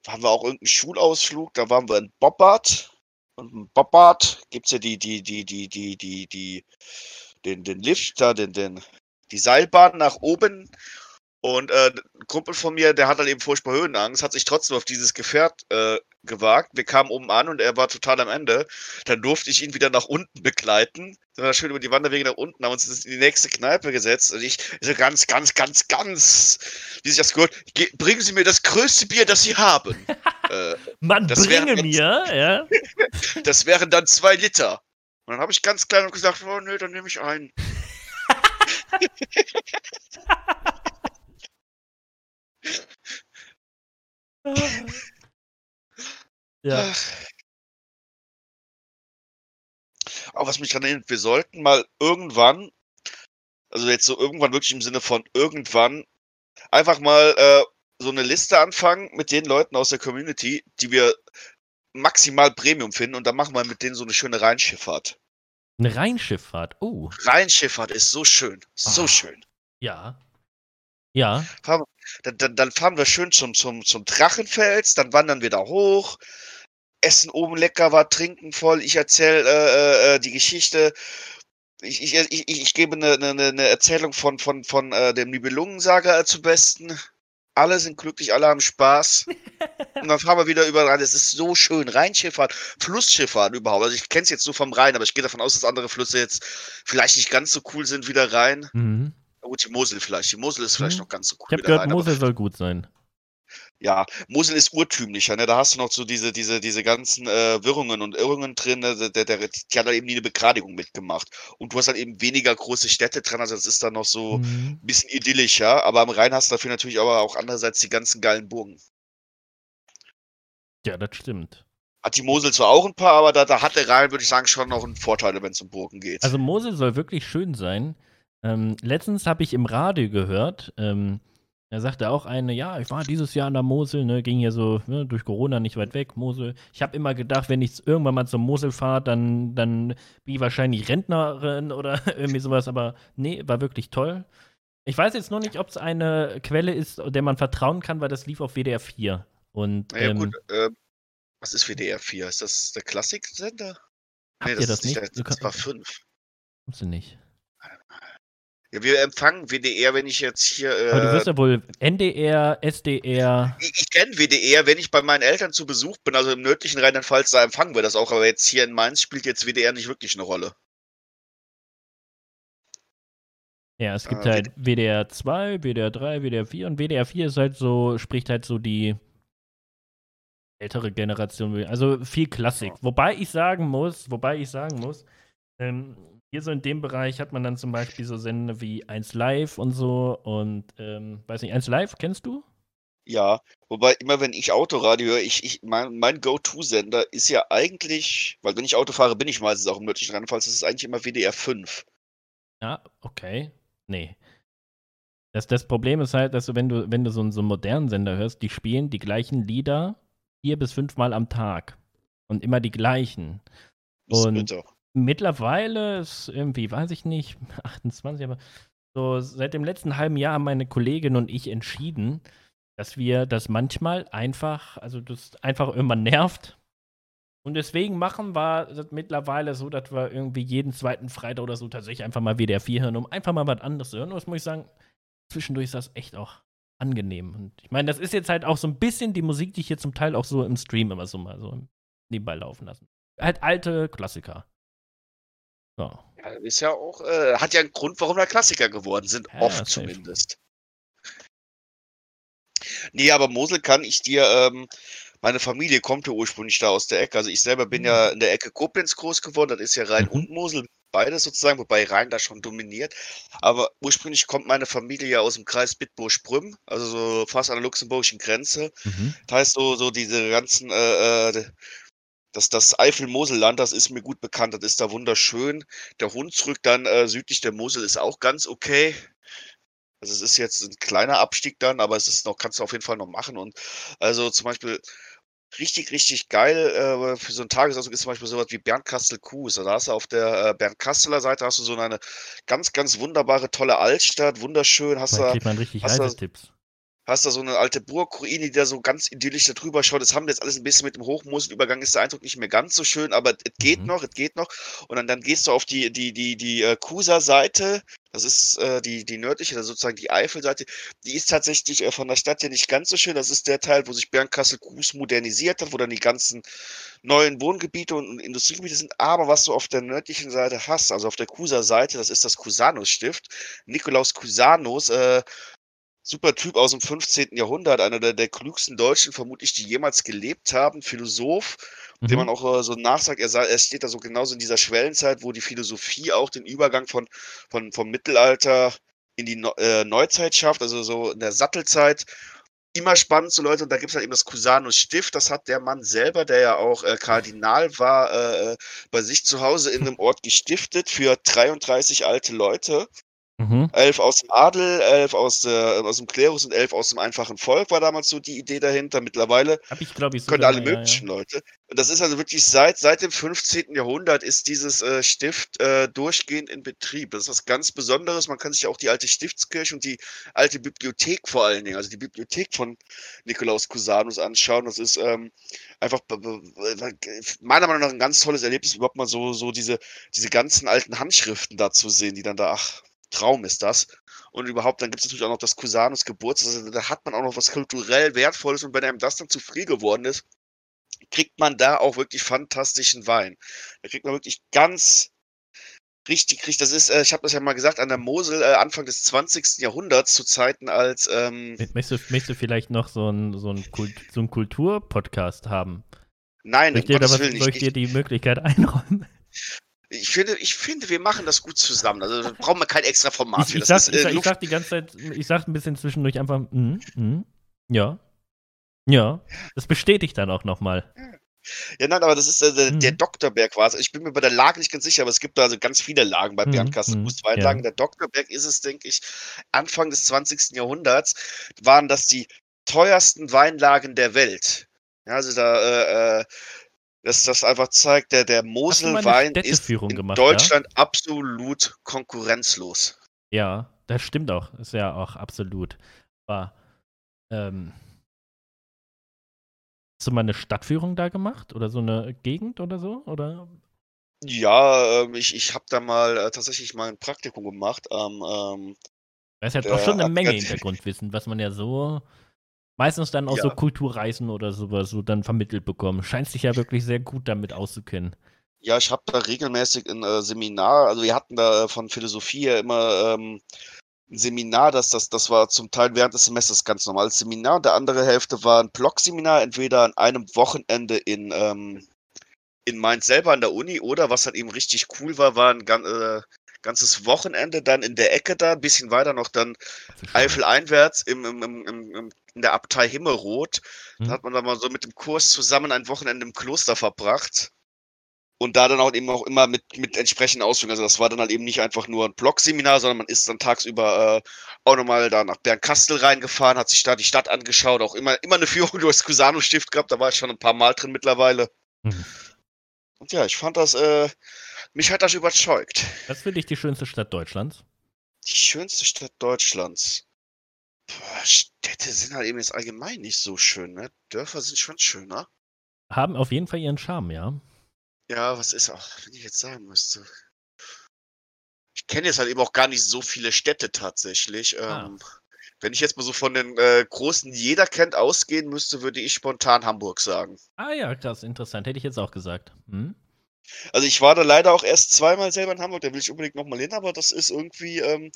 waren wir auch irgendeinen Schulausflug, da waren wir in Bobbart und im Bobbad gibt es ja die, die, die, die, die, die, die, den, den Lift, da, den, den, die Seilbahn nach oben und äh, ein Kumpel von mir, der hat halt eben furchtbar Höhenangst, hat sich trotzdem auf dieses Gefährt äh, gewagt. Wir kamen oben an und er war total am Ende. Dann durfte ich ihn wieder nach unten begleiten. Sind wir schön über die Wanderwege nach unten, haben uns in die nächste Kneipe gesetzt. Und ich so ganz, ganz, ganz, ganz, wie sich das gehört, bringen Sie mir das größte Bier, das Sie haben. äh, Man bringe mir, ja. das wären dann zwei Liter. Und dann habe ich ganz klein gesagt, oh nö, dann nehme ich einen. ja. Auch was mich daran erinnert, wir sollten mal irgendwann, also jetzt so irgendwann wirklich im Sinne von irgendwann, einfach mal äh, so eine Liste anfangen mit den Leuten aus der Community, die wir maximal Premium finden und dann machen wir mit denen so eine schöne Rheinschifffahrt. Eine Rheinschifffahrt, oh. Rheinschifffahrt ist so schön, so oh. schön. Ja. Ja. Fahren, dann, dann, dann, fahren wir schön zum, zum, zum Drachenfels, dann wandern wir da hoch, essen oben lecker war, trinken voll. Ich erzähle äh, äh, die Geschichte. Ich, ich, ich, ich gebe eine, eine, eine Erzählung von, von, von äh, dem Nibelungensaga zu besten. Alle sind glücklich, alle haben Spaß. Und dann fahren wir wieder über Rhein. Es ist so schön. Rheinschifffahrt, Flussschifffahrt überhaupt. Also ich kenne es jetzt nur vom Rhein, aber ich gehe davon aus, dass andere Flüsse jetzt vielleicht nicht ganz so cool sind wie der Rhein. Mhm. Gut, die Mosel vielleicht. Die Mosel ist vielleicht hm. noch ganz so cool. Ich habe gehört, rein, Mosel soll gut sein. Ja, Mosel ist urtümlicher, ne? Da hast du noch so diese, diese, diese ganzen äh, Wirrungen und Irrungen drin. Ne? Der, der, die hat halt eben nie eine Begradigung mitgemacht. Und du hast halt eben weniger große Städte dran, also das ist dann noch so mhm. ein bisschen idyllischer. Aber am Rhein hast du dafür natürlich aber auch andererseits die ganzen geilen Burgen. Ja, das stimmt. Hat die Mosel zwar auch ein paar, aber da, da hat der Rhein, würde ich sagen, schon noch einen Vorteil, wenn es um Burgen geht. Also Mosel soll wirklich schön sein. Ähm, letztens habe ich im Radio gehört, ähm, da sagte auch eine, ja, ich war dieses Jahr an der Mosel, ne, ging ja so ne, durch Corona nicht weit weg, Mosel. Ich habe immer gedacht, wenn ich irgendwann mal zur Mosel fahre, dann, dann bin ich wahrscheinlich Rentnerin oder irgendwie sowas, aber nee, war wirklich toll. Ich weiß jetzt nur nicht, ob es eine Quelle ist, der man vertrauen kann, weil das lief auf WDR 4. Und, ja, ähm, gut, äh, was ist WDR 4? Ist das der Klassiksender? Nee, das, das, nicht? das, das war 5. Kommst du nicht. Ja, wir empfangen WDR, wenn ich jetzt hier. Äh, Aber du wirst ja wohl NDR, SDR. Ich, ich kenne WDR, wenn ich bei meinen Eltern zu Besuch bin, also im nördlichen Rheinland-Pfalz, da empfangen wir das auch. Aber jetzt hier in Mainz spielt jetzt WDR nicht wirklich eine Rolle. Ja, es gibt ah, halt WDR 2, WDR 3, WDR 4 und WDR 4 ist halt so, spricht halt so die ältere Generation. Also viel Klassik. Wobei ich sagen muss, wobei ich sagen muss, ähm, hier so in dem Bereich hat man dann zum Beispiel so Sender wie 1 Live und so und ähm, weiß nicht, 1 Live kennst du? Ja, wobei immer wenn ich Autoradio höre, ich, ich, mein, mein Go-To-Sender ist ja eigentlich, weil wenn ich Auto fahre, bin ich meistens auch im nördlichen Rheinland-Pfalz, das ist eigentlich immer WDR 5. Ja, okay. Nee. Das, das Problem ist halt, dass du, wenn du, wenn du so, so einen modernen Sender hörst, die spielen die gleichen Lieder vier bis fünfmal am Tag. Und immer die gleichen. Das und bitter. Mittlerweile ist irgendwie, weiß ich nicht, 28, aber so seit dem letzten halben Jahr haben meine Kollegin und ich entschieden, dass wir das manchmal einfach, also das einfach irgendwann nervt. Und deswegen machen wir das mittlerweile so, dass wir irgendwie jeden zweiten Freitag oder so tatsächlich einfach mal WDR 4 hören, um einfach mal was anderes zu hören. Und das muss ich sagen, zwischendurch ist das echt auch angenehm. Und ich meine, das ist jetzt halt auch so ein bisschen die Musik, die ich hier zum Teil auch so im Stream immer so mal so nebenbei laufen lassen. Halt alte Klassiker. Ja. ja ist ja auch, äh, hat ja einen Grund, warum wir Klassiker geworden sind, ja, oft zumindest. Nee, aber Mosel kann ich dir, ähm, meine Familie kommt ja ursprünglich da aus der Ecke. Also ich selber bin mhm. ja in der Ecke Koblenz groß geworden, das ist ja Rhein mhm. und Mosel, beides sozusagen, wobei Rhein da schon dominiert. Aber ursprünglich kommt meine Familie ja aus dem Kreis Bitburg-Sprüm, also so fast an der luxemburgischen Grenze. Mhm. Das heißt, so, so diese ganzen äh, äh das, das Eifel-Mosel-Land, das ist mir gut bekannt, das ist da wunderschön. Der Hunsrück dann äh, südlich der Mosel ist auch ganz okay. Also es ist jetzt ein kleiner Abstieg dann, aber es ist noch, kannst du auf jeden Fall noch machen. Und also zum Beispiel richtig, richtig geil äh, für so einen Tagesausflug ist zum Beispiel sowas wie Bernkastel-Kues. Da hast du auf der äh, Bernkasseler Seite hast du so eine ganz, ganz wunderbare, tolle Altstadt, wunderschön. Hast da kriegt man richtig heiße Tipps. Hast da so eine alte Burgruine, die da so ganz idyllisch da drüber schaut. Das haben wir jetzt alles ein bisschen mit dem Hochmoselübergang, ist der Eindruck nicht mehr ganz so schön, aber es geht Mhm. noch, es geht noch. Und dann, dann gehst du auf die, die, die, die äh, Kusa-Seite, das ist äh, die, die nördliche, also sozusagen die Eifel-Seite. Die ist tatsächlich äh, von der Stadt ja nicht ganz so schön. Das ist der Teil, wo sich Bernkastel-Kues modernisiert hat, wo dann die ganzen neuen Wohngebiete und, und Industriegebiete sind. Aber was du auf der nördlichen Seite hast, also auf der Cusa-Seite, das ist das Cusanus-Stift. Nikolaus Cusanus, äh, super Typ aus dem 15. Jahrhundert, einer der, der klügsten Deutschen, vermutlich, die jemals gelebt haben, Philosoph, dem man Mhm. auch äh, so nachsagt, er, sei, er steht da so genauso in dieser Schwellenzeit, wo die Philosophie auch den Übergang von, von, vom Mittelalter in die Neu- äh, Neuzeit schafft, also so in der Sattelzeit. Immer spannend so Leute, und da gibt es halt eben das Cusanus Stift, das hat der Mann selber, der ja auch äh, Kardinal war, äh, bei sich zu Hause in einem Ort gestiftet für 33 alte Leute. Mhm. Elf aus dem Adel, elf aus, der, aus dem Klerus und elf aus dem einfachen Volk war damals so die Idee dahinter. Mittlerweile ich, glaube ich, können alle ja, möglichen ja. Leute. Und das ist also wirklich seit, seit dem 15. Jahrhundert ist dieses äh, Stift äh, durchgehend in Betrieb. Das ist was ganz Besonderes. Man kann sich auch die alte Stiftskirche und die alte Bibliothek vor allen Dingen, also die Bibliothek von Nikolaus Cusanus anschauen. Das ist ähm, einfach meiner Meinung nach ein ganz tolles Erlebnis, überhaupt mal so, so diese, diese ganzen alten Handschriften da zu sehen, die dann da, ach, Traum ist das. Und überhaupt, dann gibt es natürlich auch noch das Cusanus Geburtstag. Also, da hat man auch noch was kulturell Wertvolles und wenn einem das dann zu viel geworden ist, kriegt man da auch wirklich fantastischen Wein. Da kriegt man wirklich ganz richtig, richtig, das ist, äh, ich habe das ja mal gesagt, an der Mosel äh, Anfang des 20. Jahrhunderts zu Zeiten als, ähm, Möchtest du, möchtest du vielleicht noch so einen so ein Kult, so ein Kulturpodcast haben? nein, Soll ich dir, da Gottes was, Willen, soll ich, ich dir die Möglichkeit einräumen? ich, finde, ich finde, wir machen das gut zusammen. Also da brauchen wir kein extra Format Ich, für. ich, Das sag, ist, ich, äh, sag, ich sag die ganze Zeit, ich sag ein bisschen zwischendurch einfach, mm, mm, ja, ja. Das bestätigt dann auch nochmal. Ja, nein, aber das ist äh, der, der Mhm. Doktorberg es. Ich bin mir bei der Lage nicht ganz sicher, aber es gibt da also ganz viele Lagen bei Mhm, Bernkastel. mhm, Mhm, Weinlagen. Der Doktorberg ist es, denke ich, Anfang des 20. Jahrhunderts waren das die teuersten Weinlagen der Welt. Ja, also da, äh, äh, dass das einfach zeigt, der, der Moselwein ist in gemacht, ja? Deutschland absolut konkurrenzlos. Ja, das stimmt auch. Ist ja auch absolut wahr. Ähm, hast du mal eine Stadtführung da gemacht? Oder so eine Gegend oder so? Oder? Ja, ähm, ich, ich habe da mal äh, tatsächlich mal ein Praktikum gemacht am ähm, Das ist ja doch schon eine Menge Hintergrundwissen, was man ja so meistens dann aus Ja. so Kulturreisen oder sowas so dann vermittelt bekommen. Scheint sich ja wirklich sehr gut damit auszukennen. Ja, ich habe da regelmäßig ein äh, Seminar, also wir hatten da äh, von Philosophie her immer ähm, ein Seminar, das, das, das war zum Teil während des Semesters ganz normales Seminar und der andere Hälfte war ein Blog-Seminar, entweder an einem Wochenende in, ähm, in Mainz selber an der Uni oder was halt eben richtig cool war, war ein äh, ganzes Wochenende dann in der Ecke da, ein bisschen weiter noch dann Eifel einwärts im, im, im, im, im, in der Abtei Himmelroth. Mhm. Da hat man dann mal so mit dem Kurs zusammen ein Wochenende im Kloster verbracht. Und da dann auch eben auch immer mit, mit entsprechenden Ausführungen. Also das war dann halt eben nicht einfach nur ein Blogseminar, sondern man ist dann tagsüber äh, auch nochmal da nach Bernkastel reingefahren, hat sich da die Stadt angeschaut, auch immer, immer eine Führung durchs Cusano-Stift gehabt, da war ich schon ein paar Mal drin mittlerweile. Mhm. Und ja, ich fand das, äh, mich hat das überzeugt. Was ist für dich die schönste Stadt Deutschlands? Die schönste Stadt Deutschlands. Boah, Städte sind halt eben jetzt allgemein nicht so schön, ne? Dörfer sind schon schöner. Haben auf jeden Fall ihren Charme, ja. Ja, was ist auch, wenn ich jetzt sagen müsste. Ich kenne jetzt halt eben auch gar nicht so viele Städte tatsächlich. Ah. Ähm, wenn ich jetzt mal so von den äh, großen, die jeder kennt, ausgehen müsste, würde ich spontan Hamburg sagen. Ah ja, krass, interessant. Hätte ich jetzt auch gesagt. Hm? Also ich war da leider auch erst zweimal selber in Hamburg, da will ich unbedingt nochmal hin, aber das ist irgendwie, ähm,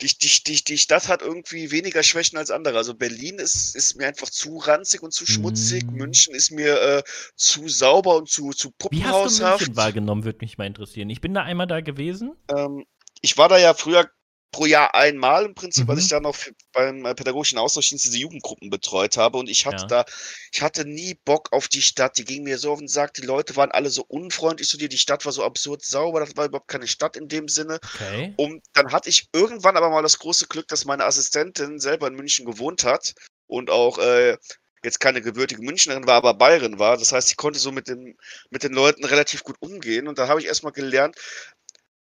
die, die, die, die Stadt hat irgendwie weniger Schwächen als andere. Also Berlin ist, ist mir einfach zu ranzig und zu schmutzig. Mm. München ist mir äh, zu sauber und zu, zu Wie hast du puppenhaushaft. München wahrgenommen, würde mich mal interessieren. Ich bin da einmal da gewesen. Ähm, ich war da ja früher pro Jahr einmal im Prinzip, weil Mhm. ich da noch für, beim äh, pädagogischen Austauschdienst diese Jugendgruppen betreut habe und ich hatte Ja. da, ich hatte nie Bock auf die Stadt, die ging mir so auf den Sack, die Leute waren alle so unfreundlich zu dir, die Stadt war so absurd sauber, das war überhaupt keine Stadt in dem Sinne Okay. und dann hatte ich irgendwann aber mal das große Glück, dass meine Assistentin selber in München gewohnt hat und auch äh, jetzt keine gebürtige Münchnerin war, aber Bayerin war. Das heißt, sie konnte so mit, den mit den Leuten relativ gut umgehen. Und da habe ich erstmal gelernt,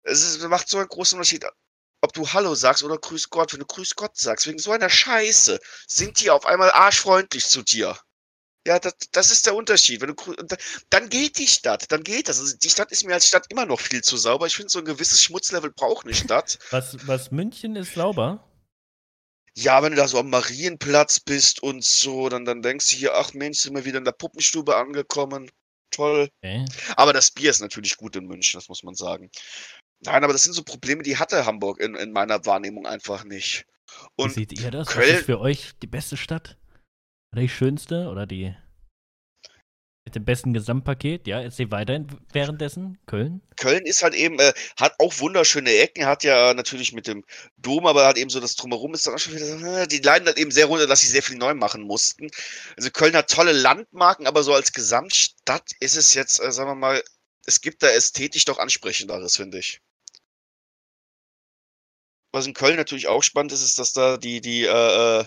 es ist, macht so einen großen Unterschied, ob du Hallo sagst oder Grüß Gott. Wenn du Grüß Gott sagst, wegen so einer Scheiße, sind die auf einmal arschfreundlich zu dir. Ja, das, das ist der Unterschied. Wenn du, dann geht die Stadt, dann geht das. Also die Stadt ist mir als Stadt immer noch viel zu sauber. Ich finde, so ein gewisses Schmutzlevel braucht eine Stadt. Was, was München ist sauber? Ja, wenn du da so am Marienplatz bist und so, dann, dann denkst du hier, ach Mensch, sind wir wieder in der Puppenstube angekommen. Toll. Okay. Aber das Bier ist natürlich gut in München, das muss man sagen. Nein, aber das sind so Probleme, die hatte Hamburg in, in meiner Wahrnehmung einfach nicht. Und Wie seht ihr das? Köln, Was ist für euch die beste Stadt? Oder die schönste? Oder die mit dem besten Gesamtpaket? Ja, erzähl weiter währenddessen. Köln? Köln ist halt eben, äh, hat auch wunderschöne Ecken, hat ja natürlich mit dem Dom, aber hat eben so das Drumherum ist dann auch schon wieder, äh, die leiden halt eben sehr runter, dass sie sehr viel neu machen mussten. Also Köln hat tolle Landmarken, aber so als Gesamtstadt ist es jetzt, äh, sagen wir mal, es gibt da ästhetisch doch ansprechenderes, finde ich. Was in Köln natürlich auch spannend ist, ist, dass da die, die äh, äh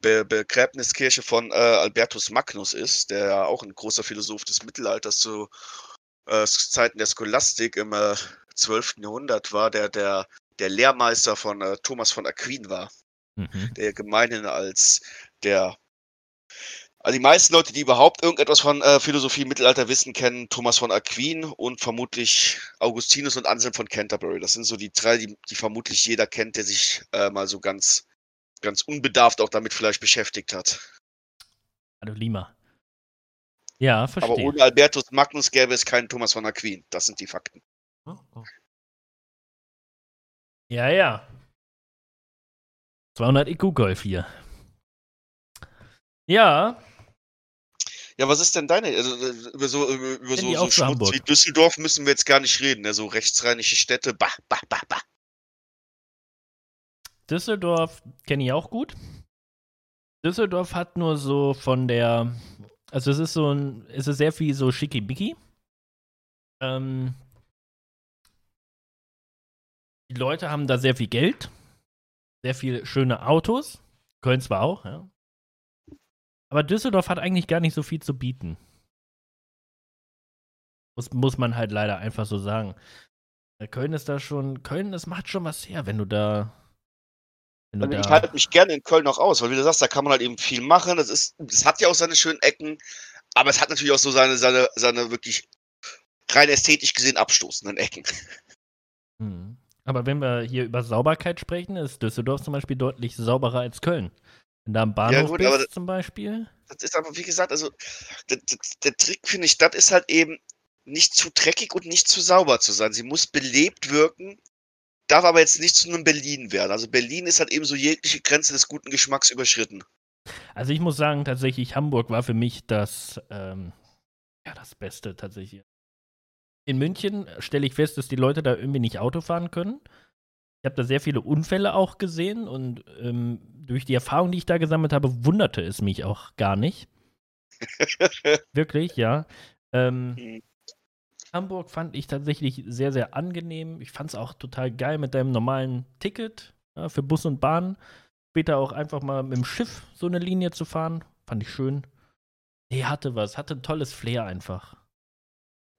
Be Begräbniskirche von äh, Albertus Magnus ist, der ja auch ein großer Philosoph des Mittelalters zu äh, Zeiten der Scholastik im äh, 12. Jahrhundert war, der der, der Lehrmeister von äh, Thomas von Aquin war, mhm. der gemeinhin als der also die meisten Leute, die überhaupt irgendetwas von äh, Philosophie im Mittelalter wissen, kennen Thomas von Aquin und vermutlich Augustinus und Anselm von Canterbury. Das sind so die drei, die, die vermutlich jeder kennt, der sich äh, mal so ganz ganz unbedarft auch damit vielleicht beschäftigt hat. Hallo Lima. Ja, verstehe. Aber ohne Albertus Magnus gäbe es keinen Thomas von Aquin. Das sind die Fakten. Oh, oh. Ja, ja. 200 IQ-Golf hier. Ja. Ja, was ist denn deine? Also, äh, über so, über so, so Schmutz wie Düsseldorf müssen wir jetzt gar nicht reden. Ne? So rechtsrheinische Städte, bah, bah, bah, bah. Düsseldorf kenne ich auch gut. Düsseldorf hat nur so von der, also es ist so ein, es ist sehr viel so schickibicki. Ähm, die Leute haben da sehr viel Geld, sehr viel schöne Autos. Köln zwar auch, ja. Aber Düsseldorf hat eigentlich gar nicht so viel zu bieten. Muss, muss man halt leider einfach so sagen. Köln ist da schon, Köln, das macht schon was her, wenn du da also ich halte mich gerne in Köln noch aus, weil wie du sagst, da kann man halt eben viel machen. Das ist, es hat ja auch seine schönen Ecken, aber es hat natürlich auch so seine, seine, seine wirklich rein ästhetisch gesehen abstoßenden Ecken. Hm. Aber wenn wir hier über Sauberkeit sprechen, ist Düsseldorf zum Beispiel deutlich sauberer als Köln. Wenn da am Bahnhof ja, gut, bist, zum Beispiel. Das ist aber, wie gesagt, also der, der, der Trick, finde ich, das ist halt eben nicht zu dreckig und nicht zu sauber zu sein. Sie muss belebt wirken, darf aber jetzt nicht zu einem Berlin werden. Also Berlin ist halt eben so jegliche Grenze des guten Geschmacks überschritten. Also ich muss sagen, tatsächlich, Hamburg war für mich das, ähm, ja, das Beste tatsächlich. In München stelle ich fest, dass die Leute da irgendwie nicht Auto fahren können. Ich habe da sehr viele Unfälle auch gesehen und ähm, durch die Erfahrung, die ich da gesammelt habe, wunderte es mich auch gar nicht. Wirklich, ja. Ähm, mhm. Hamburg fand ich tatsächlich sehr, sehr angenehm. Ich fand es auch total geil mit deinem normalen Ticket ja, für Bus und Bahn. Später auch einfach mal mit dem Schiff so eine Linie zu fahren. Fand ich schön. Nee, hatte was. Hatte ein tolles Flair einfach.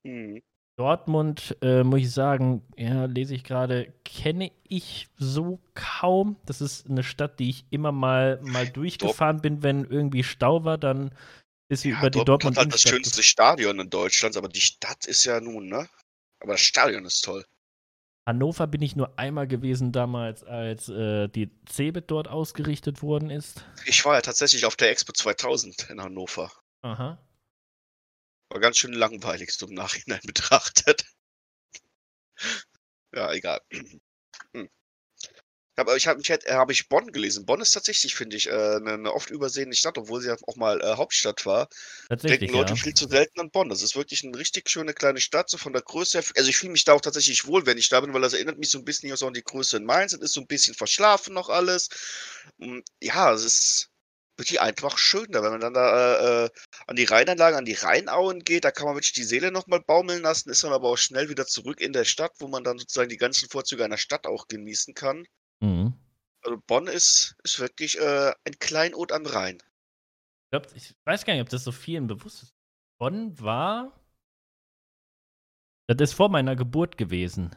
Mhm. Dortmund, äh, muss ich sagen, ja, lese ich gerade, kenne ich so kaum. Das ist eine Stadt, die ich immer mal, mal durchgefahren bin, wenn irgendwie Stau war, dann ist sie ja, über die Dortmund. Dortmund halt das schönste Stadion in Deutschland, aber die Stadt ist ja nun, ne? Aber das Stadion ist toll. Hannover bin ich nur einmal gewesen damals, als äh, die Cebit dort ausgerichtet worden ist. Ich war ja tatsächlich auf der Expo 2000 in Hannover. Aha. War ganz schön langweilig, so im Nachhinein betrachtet. ja, egal. Hm. Aber ich habe äh, hab ich Bonn gelesen. Bonn ist tatsächlich, finde ich, äh, eine, eine oft übersehene Stadt, obwohl sie ja auch mal äh, Hauptstadt war. Tatsächlich, Denken Leute ja. viel zu selten an Bonn. Das ist wirklich eine richtig schöne kleine Stadt, so von der Größe her. Also ich fühle mich da auch tatsächlich wohl, wenn ich da bin, weil das erinnert mich so ein bisschen an die Größe in Mainz. Es ist so ein bisschen verschlafen noch alles. Hm, ja, es ist wirklich einfach schön da, wenn man dann da äh, äh, an die Rheinanlagen, an die Rheinauen geht, da kann man wirklich die Seele nochmal baumeln lassen, ist dann aber auch schnell wieder zurück in der Stadt, wo man dann sozusagen die ganzen Vorzüge einer Stadt auch genießen kann. Mhm. Also Bonn ist, ist wirklich äh, ein Kleinod am Rhein. Ich, glaub, ich weiß gar nicht, ob das so vielen bewusst ist. Bonn war. Das ist vor meiner Geburt gewesen.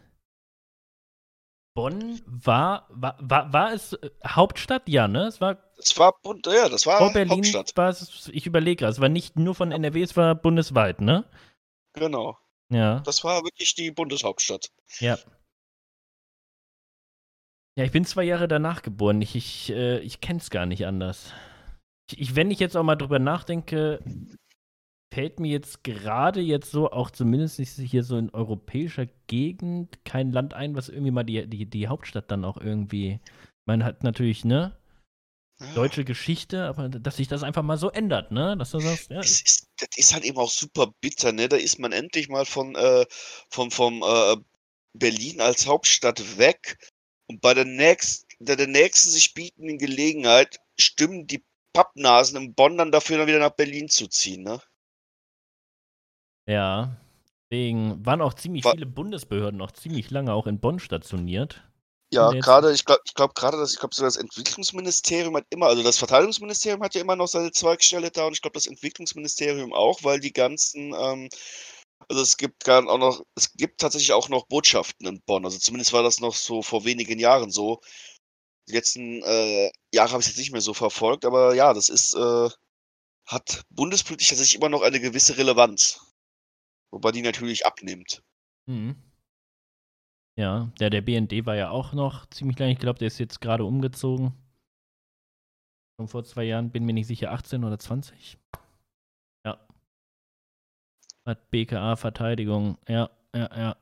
Bonn war, war, war, war es äh, Hauptstadt? Ja, ne? Es war. Es war Bund, ja, das war vor Berlin Hauptstadt. war es, ich überlege gerade, es war nicht nur von NRW, es war bundesweit, ne? Genau. Ja. Das war wirklich die Bundeshauptstadt. Ja. Ja, ich bin zwei Jahre danach geboren. Ich, ich, äh, ich kenne es gar nicht anders. Ich, ich, wenn ich jetzt auch mal drüber nachdenke, fällt mir jetzt gerade jetzt so, auch zumindest hier so in europäischer Gegend, kein Land ein, was irgendwie mal die, die, die Hauptstadt dann auch irgendwie. Man hat natürlich, ne? Deutsche Geschichte, aber dass sich das einfach mal so ändert, ne? Dass du sagst, ja. Das ist, das ist halt eben auch super bitter, ne? Da ist man endlich mal von, äh, vom, vom äh, Berlin als Hauptstadt weg und bei der nächsten, der, der nächsten sich bietenden Gelegenheit stimmen die Pappnasen im Bonn dann dafür, dann wieder nach Berlin zu ziehen, ne? Ja. Deswegen waren auch ziemlich Wa- viele Bundesbehörden noch ziemlich lange auch in Bonn stationiert. Ja, gerade, ich glaube, ich glaube gerade, dass ich glaube, so das Entwicklungsministerium hat immer, also das Verteidigungsministerium hat ja immer noch seine Zweigstelle da und ich glaube, das Entwicklungsministerium auch, weil die ganzen, ähm, also es gibt gar auch noch, es gibt tatsächlich auch noch Botschaften in Bonn. Also zumindest war das noch so vor wenigen Jahren so. Die letzten äh, Jahre habe ich jetzt nicht mehr so verfolgt, aber ja, das ist, äh, hat bundespolitisch tatsächlich immer noch eine gewisse Relevanz. Wobei die natürlich abnimmt. Mhm. Ja, der, der BND war ja auch noch ziemlich lang. Ich glaube, der ist jetzt gerade umgezogen. Schon vor zwei Jahren, bin mir nicht sicher, 18 oder 20. Ja. Hat BKA Verteidigung. Ja, ja, ja.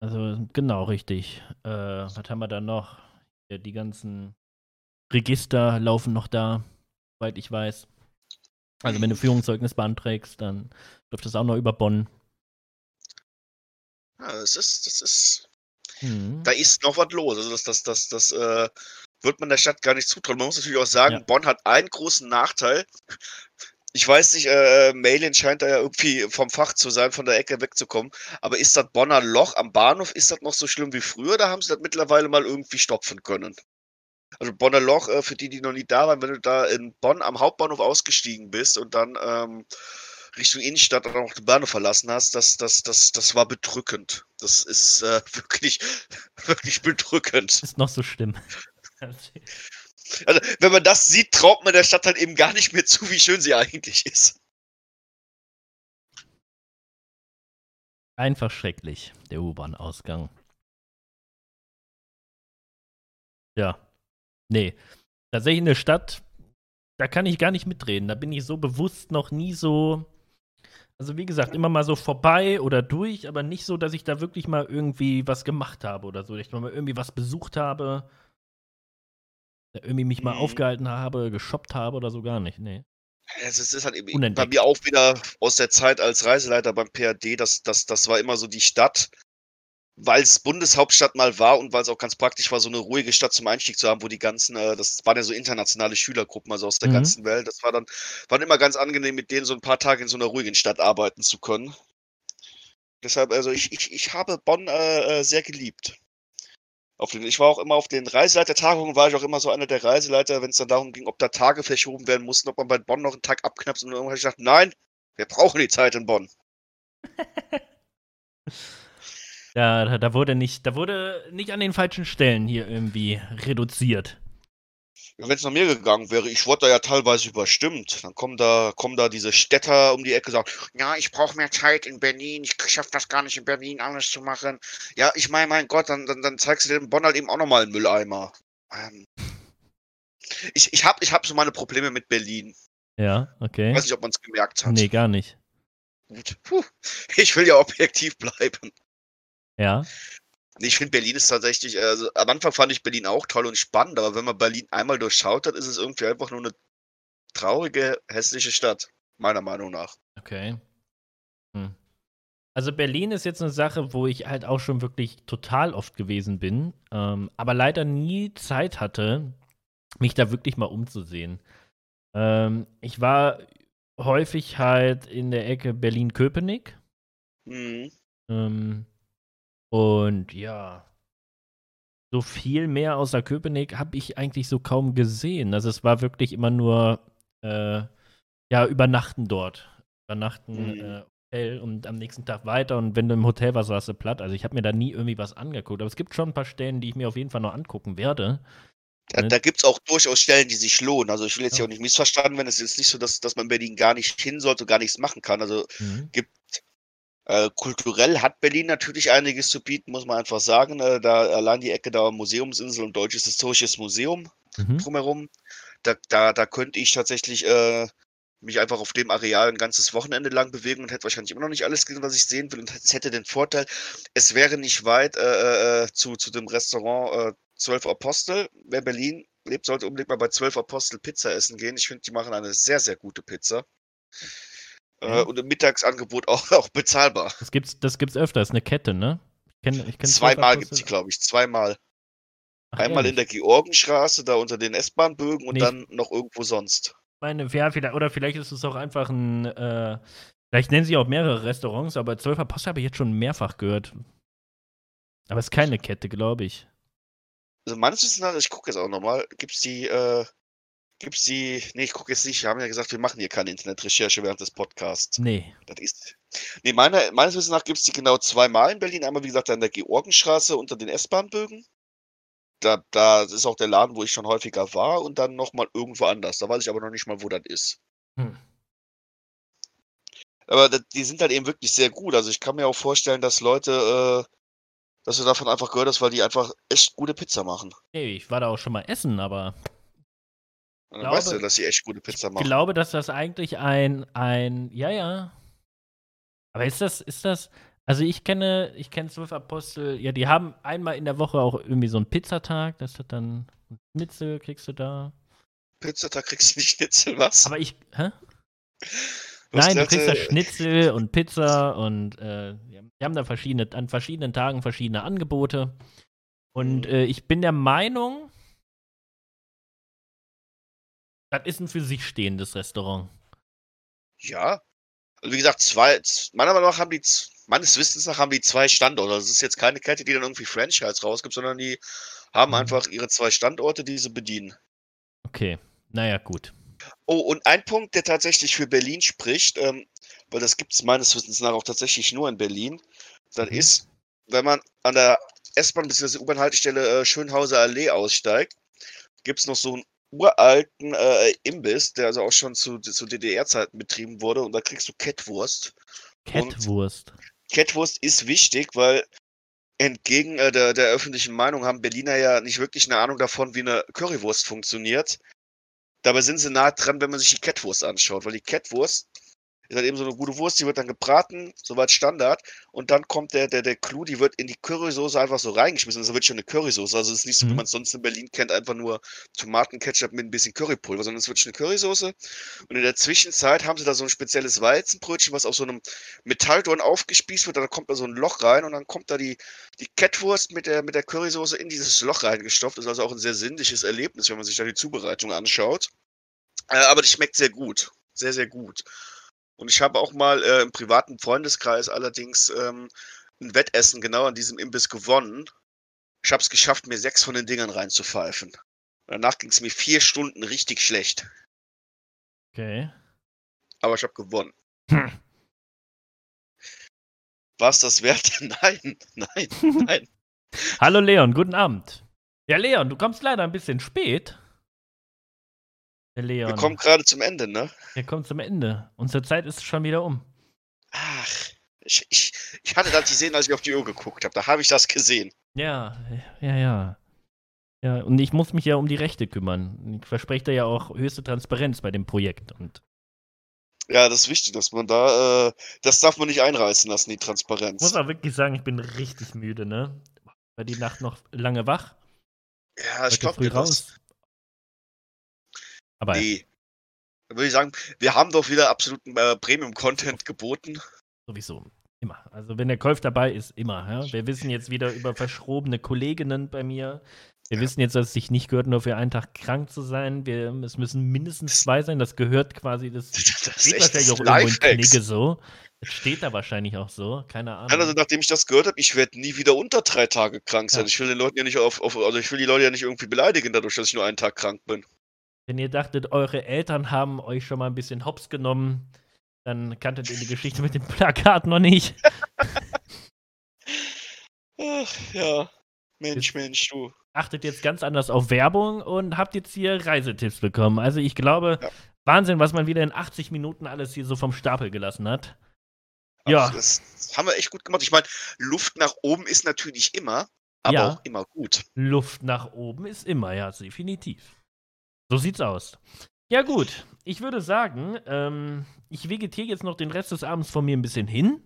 Also genau richtig. Äh, was haben wir da noch? Ja, die ganzen Register laufen noch da, soweit ich weiß. Also wenn du Führungszeugnis beantragst, dann läuft das auch noch über Bonn. Ja, das ist, das ist, Mhm. da ist noch was los. Also das, das, das, das äh, wird man der Stadt gar nicht zutrauen. Man muss natürlich auch sagen, Ja. Bonn hat einen großen Nachteil. Ich weiß nicht, äh, Malin scheint da ja irgendwie vom Fach zu sein, von der Ecke wegzukommen. Aber ist das Bonner Loch am Bahnhof, ist das noch so schlimm wie früher? Da haben sie das mittlerweile mal irgendwie stopfen können. Also Bonner Loch, äh, für die, die noch nie da waren, wenn du da in Bonn am Hauptbahnhof ausgestiegen bist und dann ähm, Richtung Innenstadt dann auch den Bahnhof verlassen hast, das, das, das, das war bedrückend. Das ist äh, wirklich, wirklich bedrückend. Ist noch so schlimm. Also, wenn man das sieht, traut man der Stadt halt eben gar nicht mehr zu, wie schön sie eigentlich ist. Einfach schrecklich, der U-Bahn-Ausgang. Ja. Nee. Tatsächlich eine Stadt, da kann ich gar nicht mitreden. Da bin ich so bewusst noch nie so. Also, wie gesagt, immer mal so vorbei oder durch, aber nicht so, dass ich da wirklich mal irgendwie was gemacht habe oder so. Dass ich mal irgendwie was besucht habe. Irgendwie mich mal Mhm. aufgehalten habe, geshoppt habe oder so gar nicht. Nee. Es ist, halt eben bei Unentdeckt. mir auch wieder aus der Zeit als Reiseleiter beim PAD, das, das, das war immer so die Stadt, weil es Bundeshauptstadt mal war und weil es auch ganz praktisch war, so eine ruhige Stadt zum Einstieg zu haben, wo die ganzen, äh, das waren ja so internationale Schülergruppen, also aus der Mhm. ganzen Welt. Das war dann, war dann immer ganz angenehm, mit denen so ein paar Tage in so einer ruhigen Stadt arbeiten zu können. Deshalb, also ich, ich, ich habe Bonn äh, äh, sehr geliebt. Auf den, ich war auch immer auf den Reiseleitertagungen, war ich auch immer so einer der Reiseleiter, wenn es dann darum ging, ob da Tage verschoben werden mussten, ob man bei Bonn noch einen Tag abknapst. Und irgendwann habe ich gesagt, nein, wir brauchen die Zeit in Bonn. Da, da, da wurde nicht, da wurde nicht an den falschen Stellen hier irgendwie reduziert. Wenn es nach mir gegangen wäre, ich wurde da ja teilweise überstimmt. Dann kommen da, kommen da diese Städter um die Ecke und sagen, ja, ich brauche mehr Zeit in Berlin, ich schaffe das gar nicht in Berlin alles zu machen. Ja, ich meine, mein Gott, dann, dann, dann zeigst du dem Bonn halt eben auch nochmal einen Mülleimer. Ähm, ich ich habe ich hab so meine Probleme mit Berlin. Ja, Ich okay. weiß nicht, ob man es gemerkt hat. Nee, gar nicht. Gut. Puh. Ich will ja objektiv bleiben. Ja. Ich finde Berlin ist tatsächlich, also am Anfang fand ich Berlin auch toll und spannend, aber wenn man Berlin einmal durchschaut hat, ist es irgendwie einfach nur eine traurige, hässliche Stadt, meiner Meinung nach. Okay. Hm. Also Berlin ist jetzt eine Sache, wo ich halt auch schon wirklich total oft gewesen bin, ähm, aber leider nie Zeit hatte, mich da wirklich mal umzusehen. Ähm, ich war häufig halt in der Ecke Berlin-Köpenick. Mhm. Ähm, und ja, so viel mehr außer Köpenick habe ich eigentlich so kaum gesehen. Also es war wirklich immer nur, äh, ja, übernachten dort. Übernachten Mhm. äh, Hotel und am nächsten Tag weiter und wenn du im Hotel warst, warst du platt. Also ich habe mir da nie irgendwie was angeguckt. Aber es gibt schon ein paar Stellen, die ich mir auf jeden Fall noch angucken werde. Da, Ne? da gibt es auch durchaus Stellen, die sich lohnen. Also ich will jetzt Ja. hier auch nicht missverstanden werden. Es ist nicht so, dass, dass man in Berlin gar nicht hin sollte und gar nichts machen kann. Also Mhm. gibt äh, kulturell hat Berlin natürlich einiges zu bieten, muss man einfach sagen. Äh, da allein die Ecke da Museumsinsel und Deutsches Historisches Museum Mhm. drumherum. Da, da, da könnte ich tatsächlich äh, mich einfach auf dem Areal ein ganzes Wochenende lang bewegen und hätte wahrscheinlich immer noch nicht alles gesehen, was ich sehen will. Und es hätte den Vorteil, es wäre nicht weit äh, äh, zu, zu dem Restaurant äh, Zwölf Apostel. Wer Berlin lebt, sollte unbedingt mal bei Zwölf Apostel Pizza essen gehen. Ich finde, die machen eine sehr, sehr gute Pizza. Äh, Ja. und im Mittagsangebot auch, auch bezahlbar. Das gibt's, das gibt's öfter, ist eine Kette, ne? Ich kenn, ich kenn Zweimal gibt es die, glaube ich. Zweimal. Ach, Einmal in ehrlich? der Georgenstraße, da unter den S-Bahn-Bögen und Nee, dann noch irgendwo sonst. meine, ja, vielleicht, oder vielleicht ist es auch einfach ein, äh, vielleicht nennen sie auch mehrere Restaurants, aber Zwölfer Post habe ich jetzt schon mehrfach gehört. Aber es ist keine Kette, glaube ich. Also meines Wissens nach, ich gucke jetzt auch nochmal, gibt's die, äh, gibt's die, nee, ich gucke jetzt nicht, wir haben ja gesagt, wir machen hier keine Internetrecherche während des Podcasts. Nee. Das ist, nee, meine, meines Wissens nach gibt's die genau zweimal in Berlin, einmal wie gesagt an der Georgenstraße unter den S-Bahn-Bögen. Da, da ist auch der Laden, wo ich schon häufiger war und dann nochmal irgendwo anders. Da weiß ich aber noch nicht mal, wo das ist. Hm. Aber das, die sind halt eben wirklich sehr gut. Also ich kann mir auch vorstellen, dass Leute, äh, dass du davon einfach gehört hast, weil die einfach echt gute Pizza machen. Nee, ich war da auch schon mal essen, aber dann Glaube- weißt du, dass sie echt gute Pizza ich machen. glaube, dass das eigentlich ein, ein, ja, ja. Aber ist das, ist das, also ich kenne, ich kenne zwölf Apostel, ja, die haben einmal in der Woche auch irgendwie so einen Pizzatag, das hat dann Schnitzel, kriegst du da. Pizza, da kriegst du nicht Schnitzel, was? Aber ich, hä? Was Nein, du kriegst da Schnitzel und Pizza und äh, wir haben da verschiedene, an verschiedenen Tagen verschiedene Angebote. Und Mhm. äh, ich bin der Meinung, das ist ein für sich stehendes Restaurant. Ja. Also wie gesagt, zwei, meiner Meinung nach haben die, meines Wissens nach haben die zwei Standorte. Das ist jetzt keine Kette, die dann irgendwie Franchise rausgibt, sondern die haben Mhm. einfach ihre zwei Standorte, die sie bedienen. Okay, naja, gut. Oh, und ein Punkt, der tatsächlich für Berlin spricht, ähm, weil das gibt es meines Wissens nach auch tatsächlich nur in Berlin, das Mhm. ist, wenn man an der S-Bahn bzw. U-Bahn-Haltestelle äh, Schönhauser Allee aussteigt, gibt es noch so einen uralten äh, Imbiss, der also auch schon zu, zu DDR-Zeiten betrieben wurde und da kriegst du Kettwurst. Und- Kettwurst. Kettwurst ist wichtig, weil entgegen äh, der, der öffentlichen Meinung haben Berliner ja nicht wirklich eine Ahnung davon, wie eine Currywurst funktioniert. Dabei sind sie nah dran, wenn man sich die Kettwurst anschaut, weil die Kettwurst ist halt eben so eine gute Wurst, die wird dann gebraten, soweit Standard, und dann kommt der, der, der Clou, die wird in die Currysoße einfach so reingeschmissen. Das wird schon eine Currysoße. Also es ist nicht so, wie Mhm. man es sonst in Berlin kennt, einfach nur Tomatenketchup mit ein bisschen Currypulver, sondern es wird schon eine Currysoße. Und in der Zwischenzeit haben sie da so ein spezielles Weizenbrötchen, was auf so einem Metalldorn aufgespießt wird, dann kommt da so ein Loch rein und dann kommt da die, die Kettwurst mit der, mit der Currysoße in dieses Loch reingestopft. Das ist also auch ein sehr sinnliches Erlebnis, wenn man sich da die Zubereitung anschaut. Äh, aber die schmeckt sehr gut. Sehr, sehr gut. Und ich habe auch mal äh, im privaten Freundeskreis allerdings ähm, ein Wettessen genau an diesem Imbiss gewonnen. Ich habe es geschafft, mir sechs von den Dingern reinzupfeifen. Danach ging es mir vier Stunden richtig schlecht. Okay. Aber ich habe gewonnen. Hm. War es das wert? Nein, nein, nein. Hallo Leon, guten Abend. Ja, Leon, du kommst leider ein bisschen spät. Der Leon. Wir kommen gerade zum Ende, ne? Wir kommen zum Ende. Unsere Zeit ist schon wieder um. Ach, ich, ich, ich hatte das gesehen, als ich auf die Uhr geguckt habe. Da habe ich das gesehen. Ja, ja, ja. Ja, und ich muss mich ja um die Rechte kümmern. Ich verspreche da ja auch höchste Transparenz bei dem Projekt. Und Ja, das ist wichtig, dass man da, äh, das darf man nicht einreißen lassen, die ich muss Transparenz. auch wirklich sagen, ich bin richtig müde, ne? War die Nacht noch lange wach? Ja, ich glaube raus. Aber Nee. Dann würde ich sagen, wir haben doch wieder absoluten äh, Premium-Content geboten. sowieso. Immer. Also wenn der Kolf dabei ist, immer. Ja? Wir wissen jetzt wieder über verschrobene Kolleginnen bei mir. Wir wissen jetzt, dass es sich nicht gehört, nur für einen Tag krank zu sein. Wir, es müssen mindestens zwei sein. Das gehört quasi, das Das steht wahrscheinlich auch irgendwo in. Knigge so. Das steht da wahrscheinlich auch so. Keine Ahnung. Also, nachdem ich das gehört habe, ich werde nie wieder unter drei Tage krank sein. Ja. Ich will den Leuten ja nicht auf, auf, also ich will die Leute ja nicht irgendwie beleidigen, dadurch, dass ich nur einen Tag krank bin. Wenn ihr dachtet, eure Eltern haben euch schon mal ein bisschen hops genommen, Dann kanntet ihr die Geschichte mit dem Plakat noch nicht. Ach, ja. Mensch, Mensch, du. Achtet jetzt ganz anders auf Werbung und habt jetzt hier Reisetipps bekommen. Also ich glaube, Ja. Wahnsinn, was man wieder in 80 Minuten alles hier so vom Stapel gelassen hat. Ja. Also das, das haben wir echt gut gemacht. Ich meine, Luft nach oben ist natürlich immer, aber Ja. auch immer gut. Luft nach oben ist immer, ja, definitiv. So sieht's aus. Ja, gut. Ich würde sagen, ähm, ich vegetiere jetzt noch den Rest des Abends von mir ein bisschen hin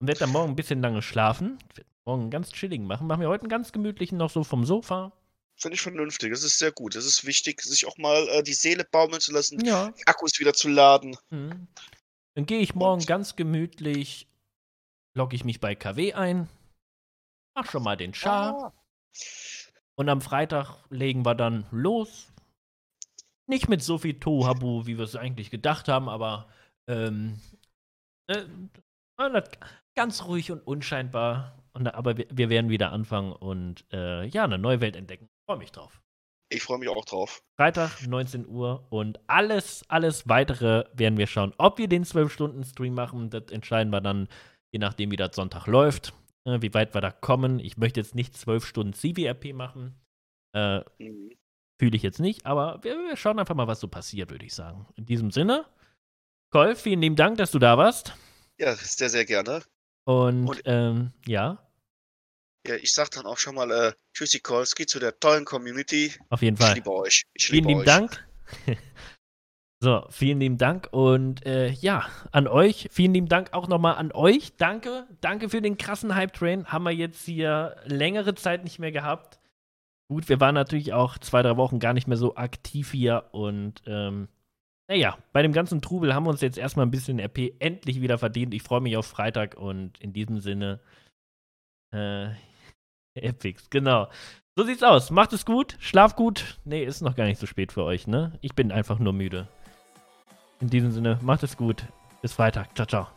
und werde dann morgen ein bisschen lange schlafen. Ich werd morgen einen ganz chilligen machen. Machen wir heute einen ganz gemütlichen noch so vom Sofa. Finde ich vernünftig. Das ist sehr gut. Es ist wichtig, sich auch mal äh, die Seele baumeln zu lassen, Ja. die Akkus wieder zu laden. Mhm. Dann gehe ich morgen Und- ganz gemütlich, logge ich mich bei KW ein, mach schon mal den Char Ah. und am Freitag legen wir dann los. Nicht mit so viel Tohabu, wie wir es eigentlich gedacht haben, aber ähm, äh, ganz ruhig und unscheinbar. Und, aber wir, wir werden wieder anfangen und äh, ja, eine neue Welt entdecken. Freue mich drauf. Ich freue mich auch drauf. Freitag, 19 Uhr und alles, alles weitere werden wir schauen. Ob wir den 12-Stunden-Stream machen, das entscheiden wir dann, je nachdem, wie das Sonntag läuft, äh, wie weit wir da kommen. Ich möchte jetzt nicht 12 Stunden CWRP machen. Äh, Mhm. Fühle ich jetzt nicht, aber wir, wir schauen einfach mal, was so passiert, würde ich sagen. In diesem Sinne, Cole, vielen lieben Dank, dass du da warst. Ja, sehr, sehr gerne. Und, Und- ähm, ja, Ja, ich sag dann auch schon mal äh, Tschüssi Kolski zu der tollen Community. auf jeden Ich Fall. liebe euch. Ich Vielen liebe lieben euch. Dank. So, vielen lieben Dank und äh, ja, an euch, vielen lieben Dank auch nochmal an euch. Danke, danke für den krassen Hype-Train. Haben wir jetzt hier längere Zeit nicht mehr gehabt. Gut, wir waren natürlich auch zwei, drei Wochen gar nicht mehr so aktiv hier und ähm, naja, bei dem ganzen Trubel haben wir uns jetzt erstmal ein bisschen RP endlich wieder verdient. Ich freue mich auf Freitag und in diesem Sinne, äh, Epics, genau. So sieht's aus. Macht es gut, schlaf gut. Nee, ist noch gar nicht so spät für euch, ne? Ich bin einfach nur müde. In diesem Sinne, macht es gut. Bis Freitag. Ciao, ciao.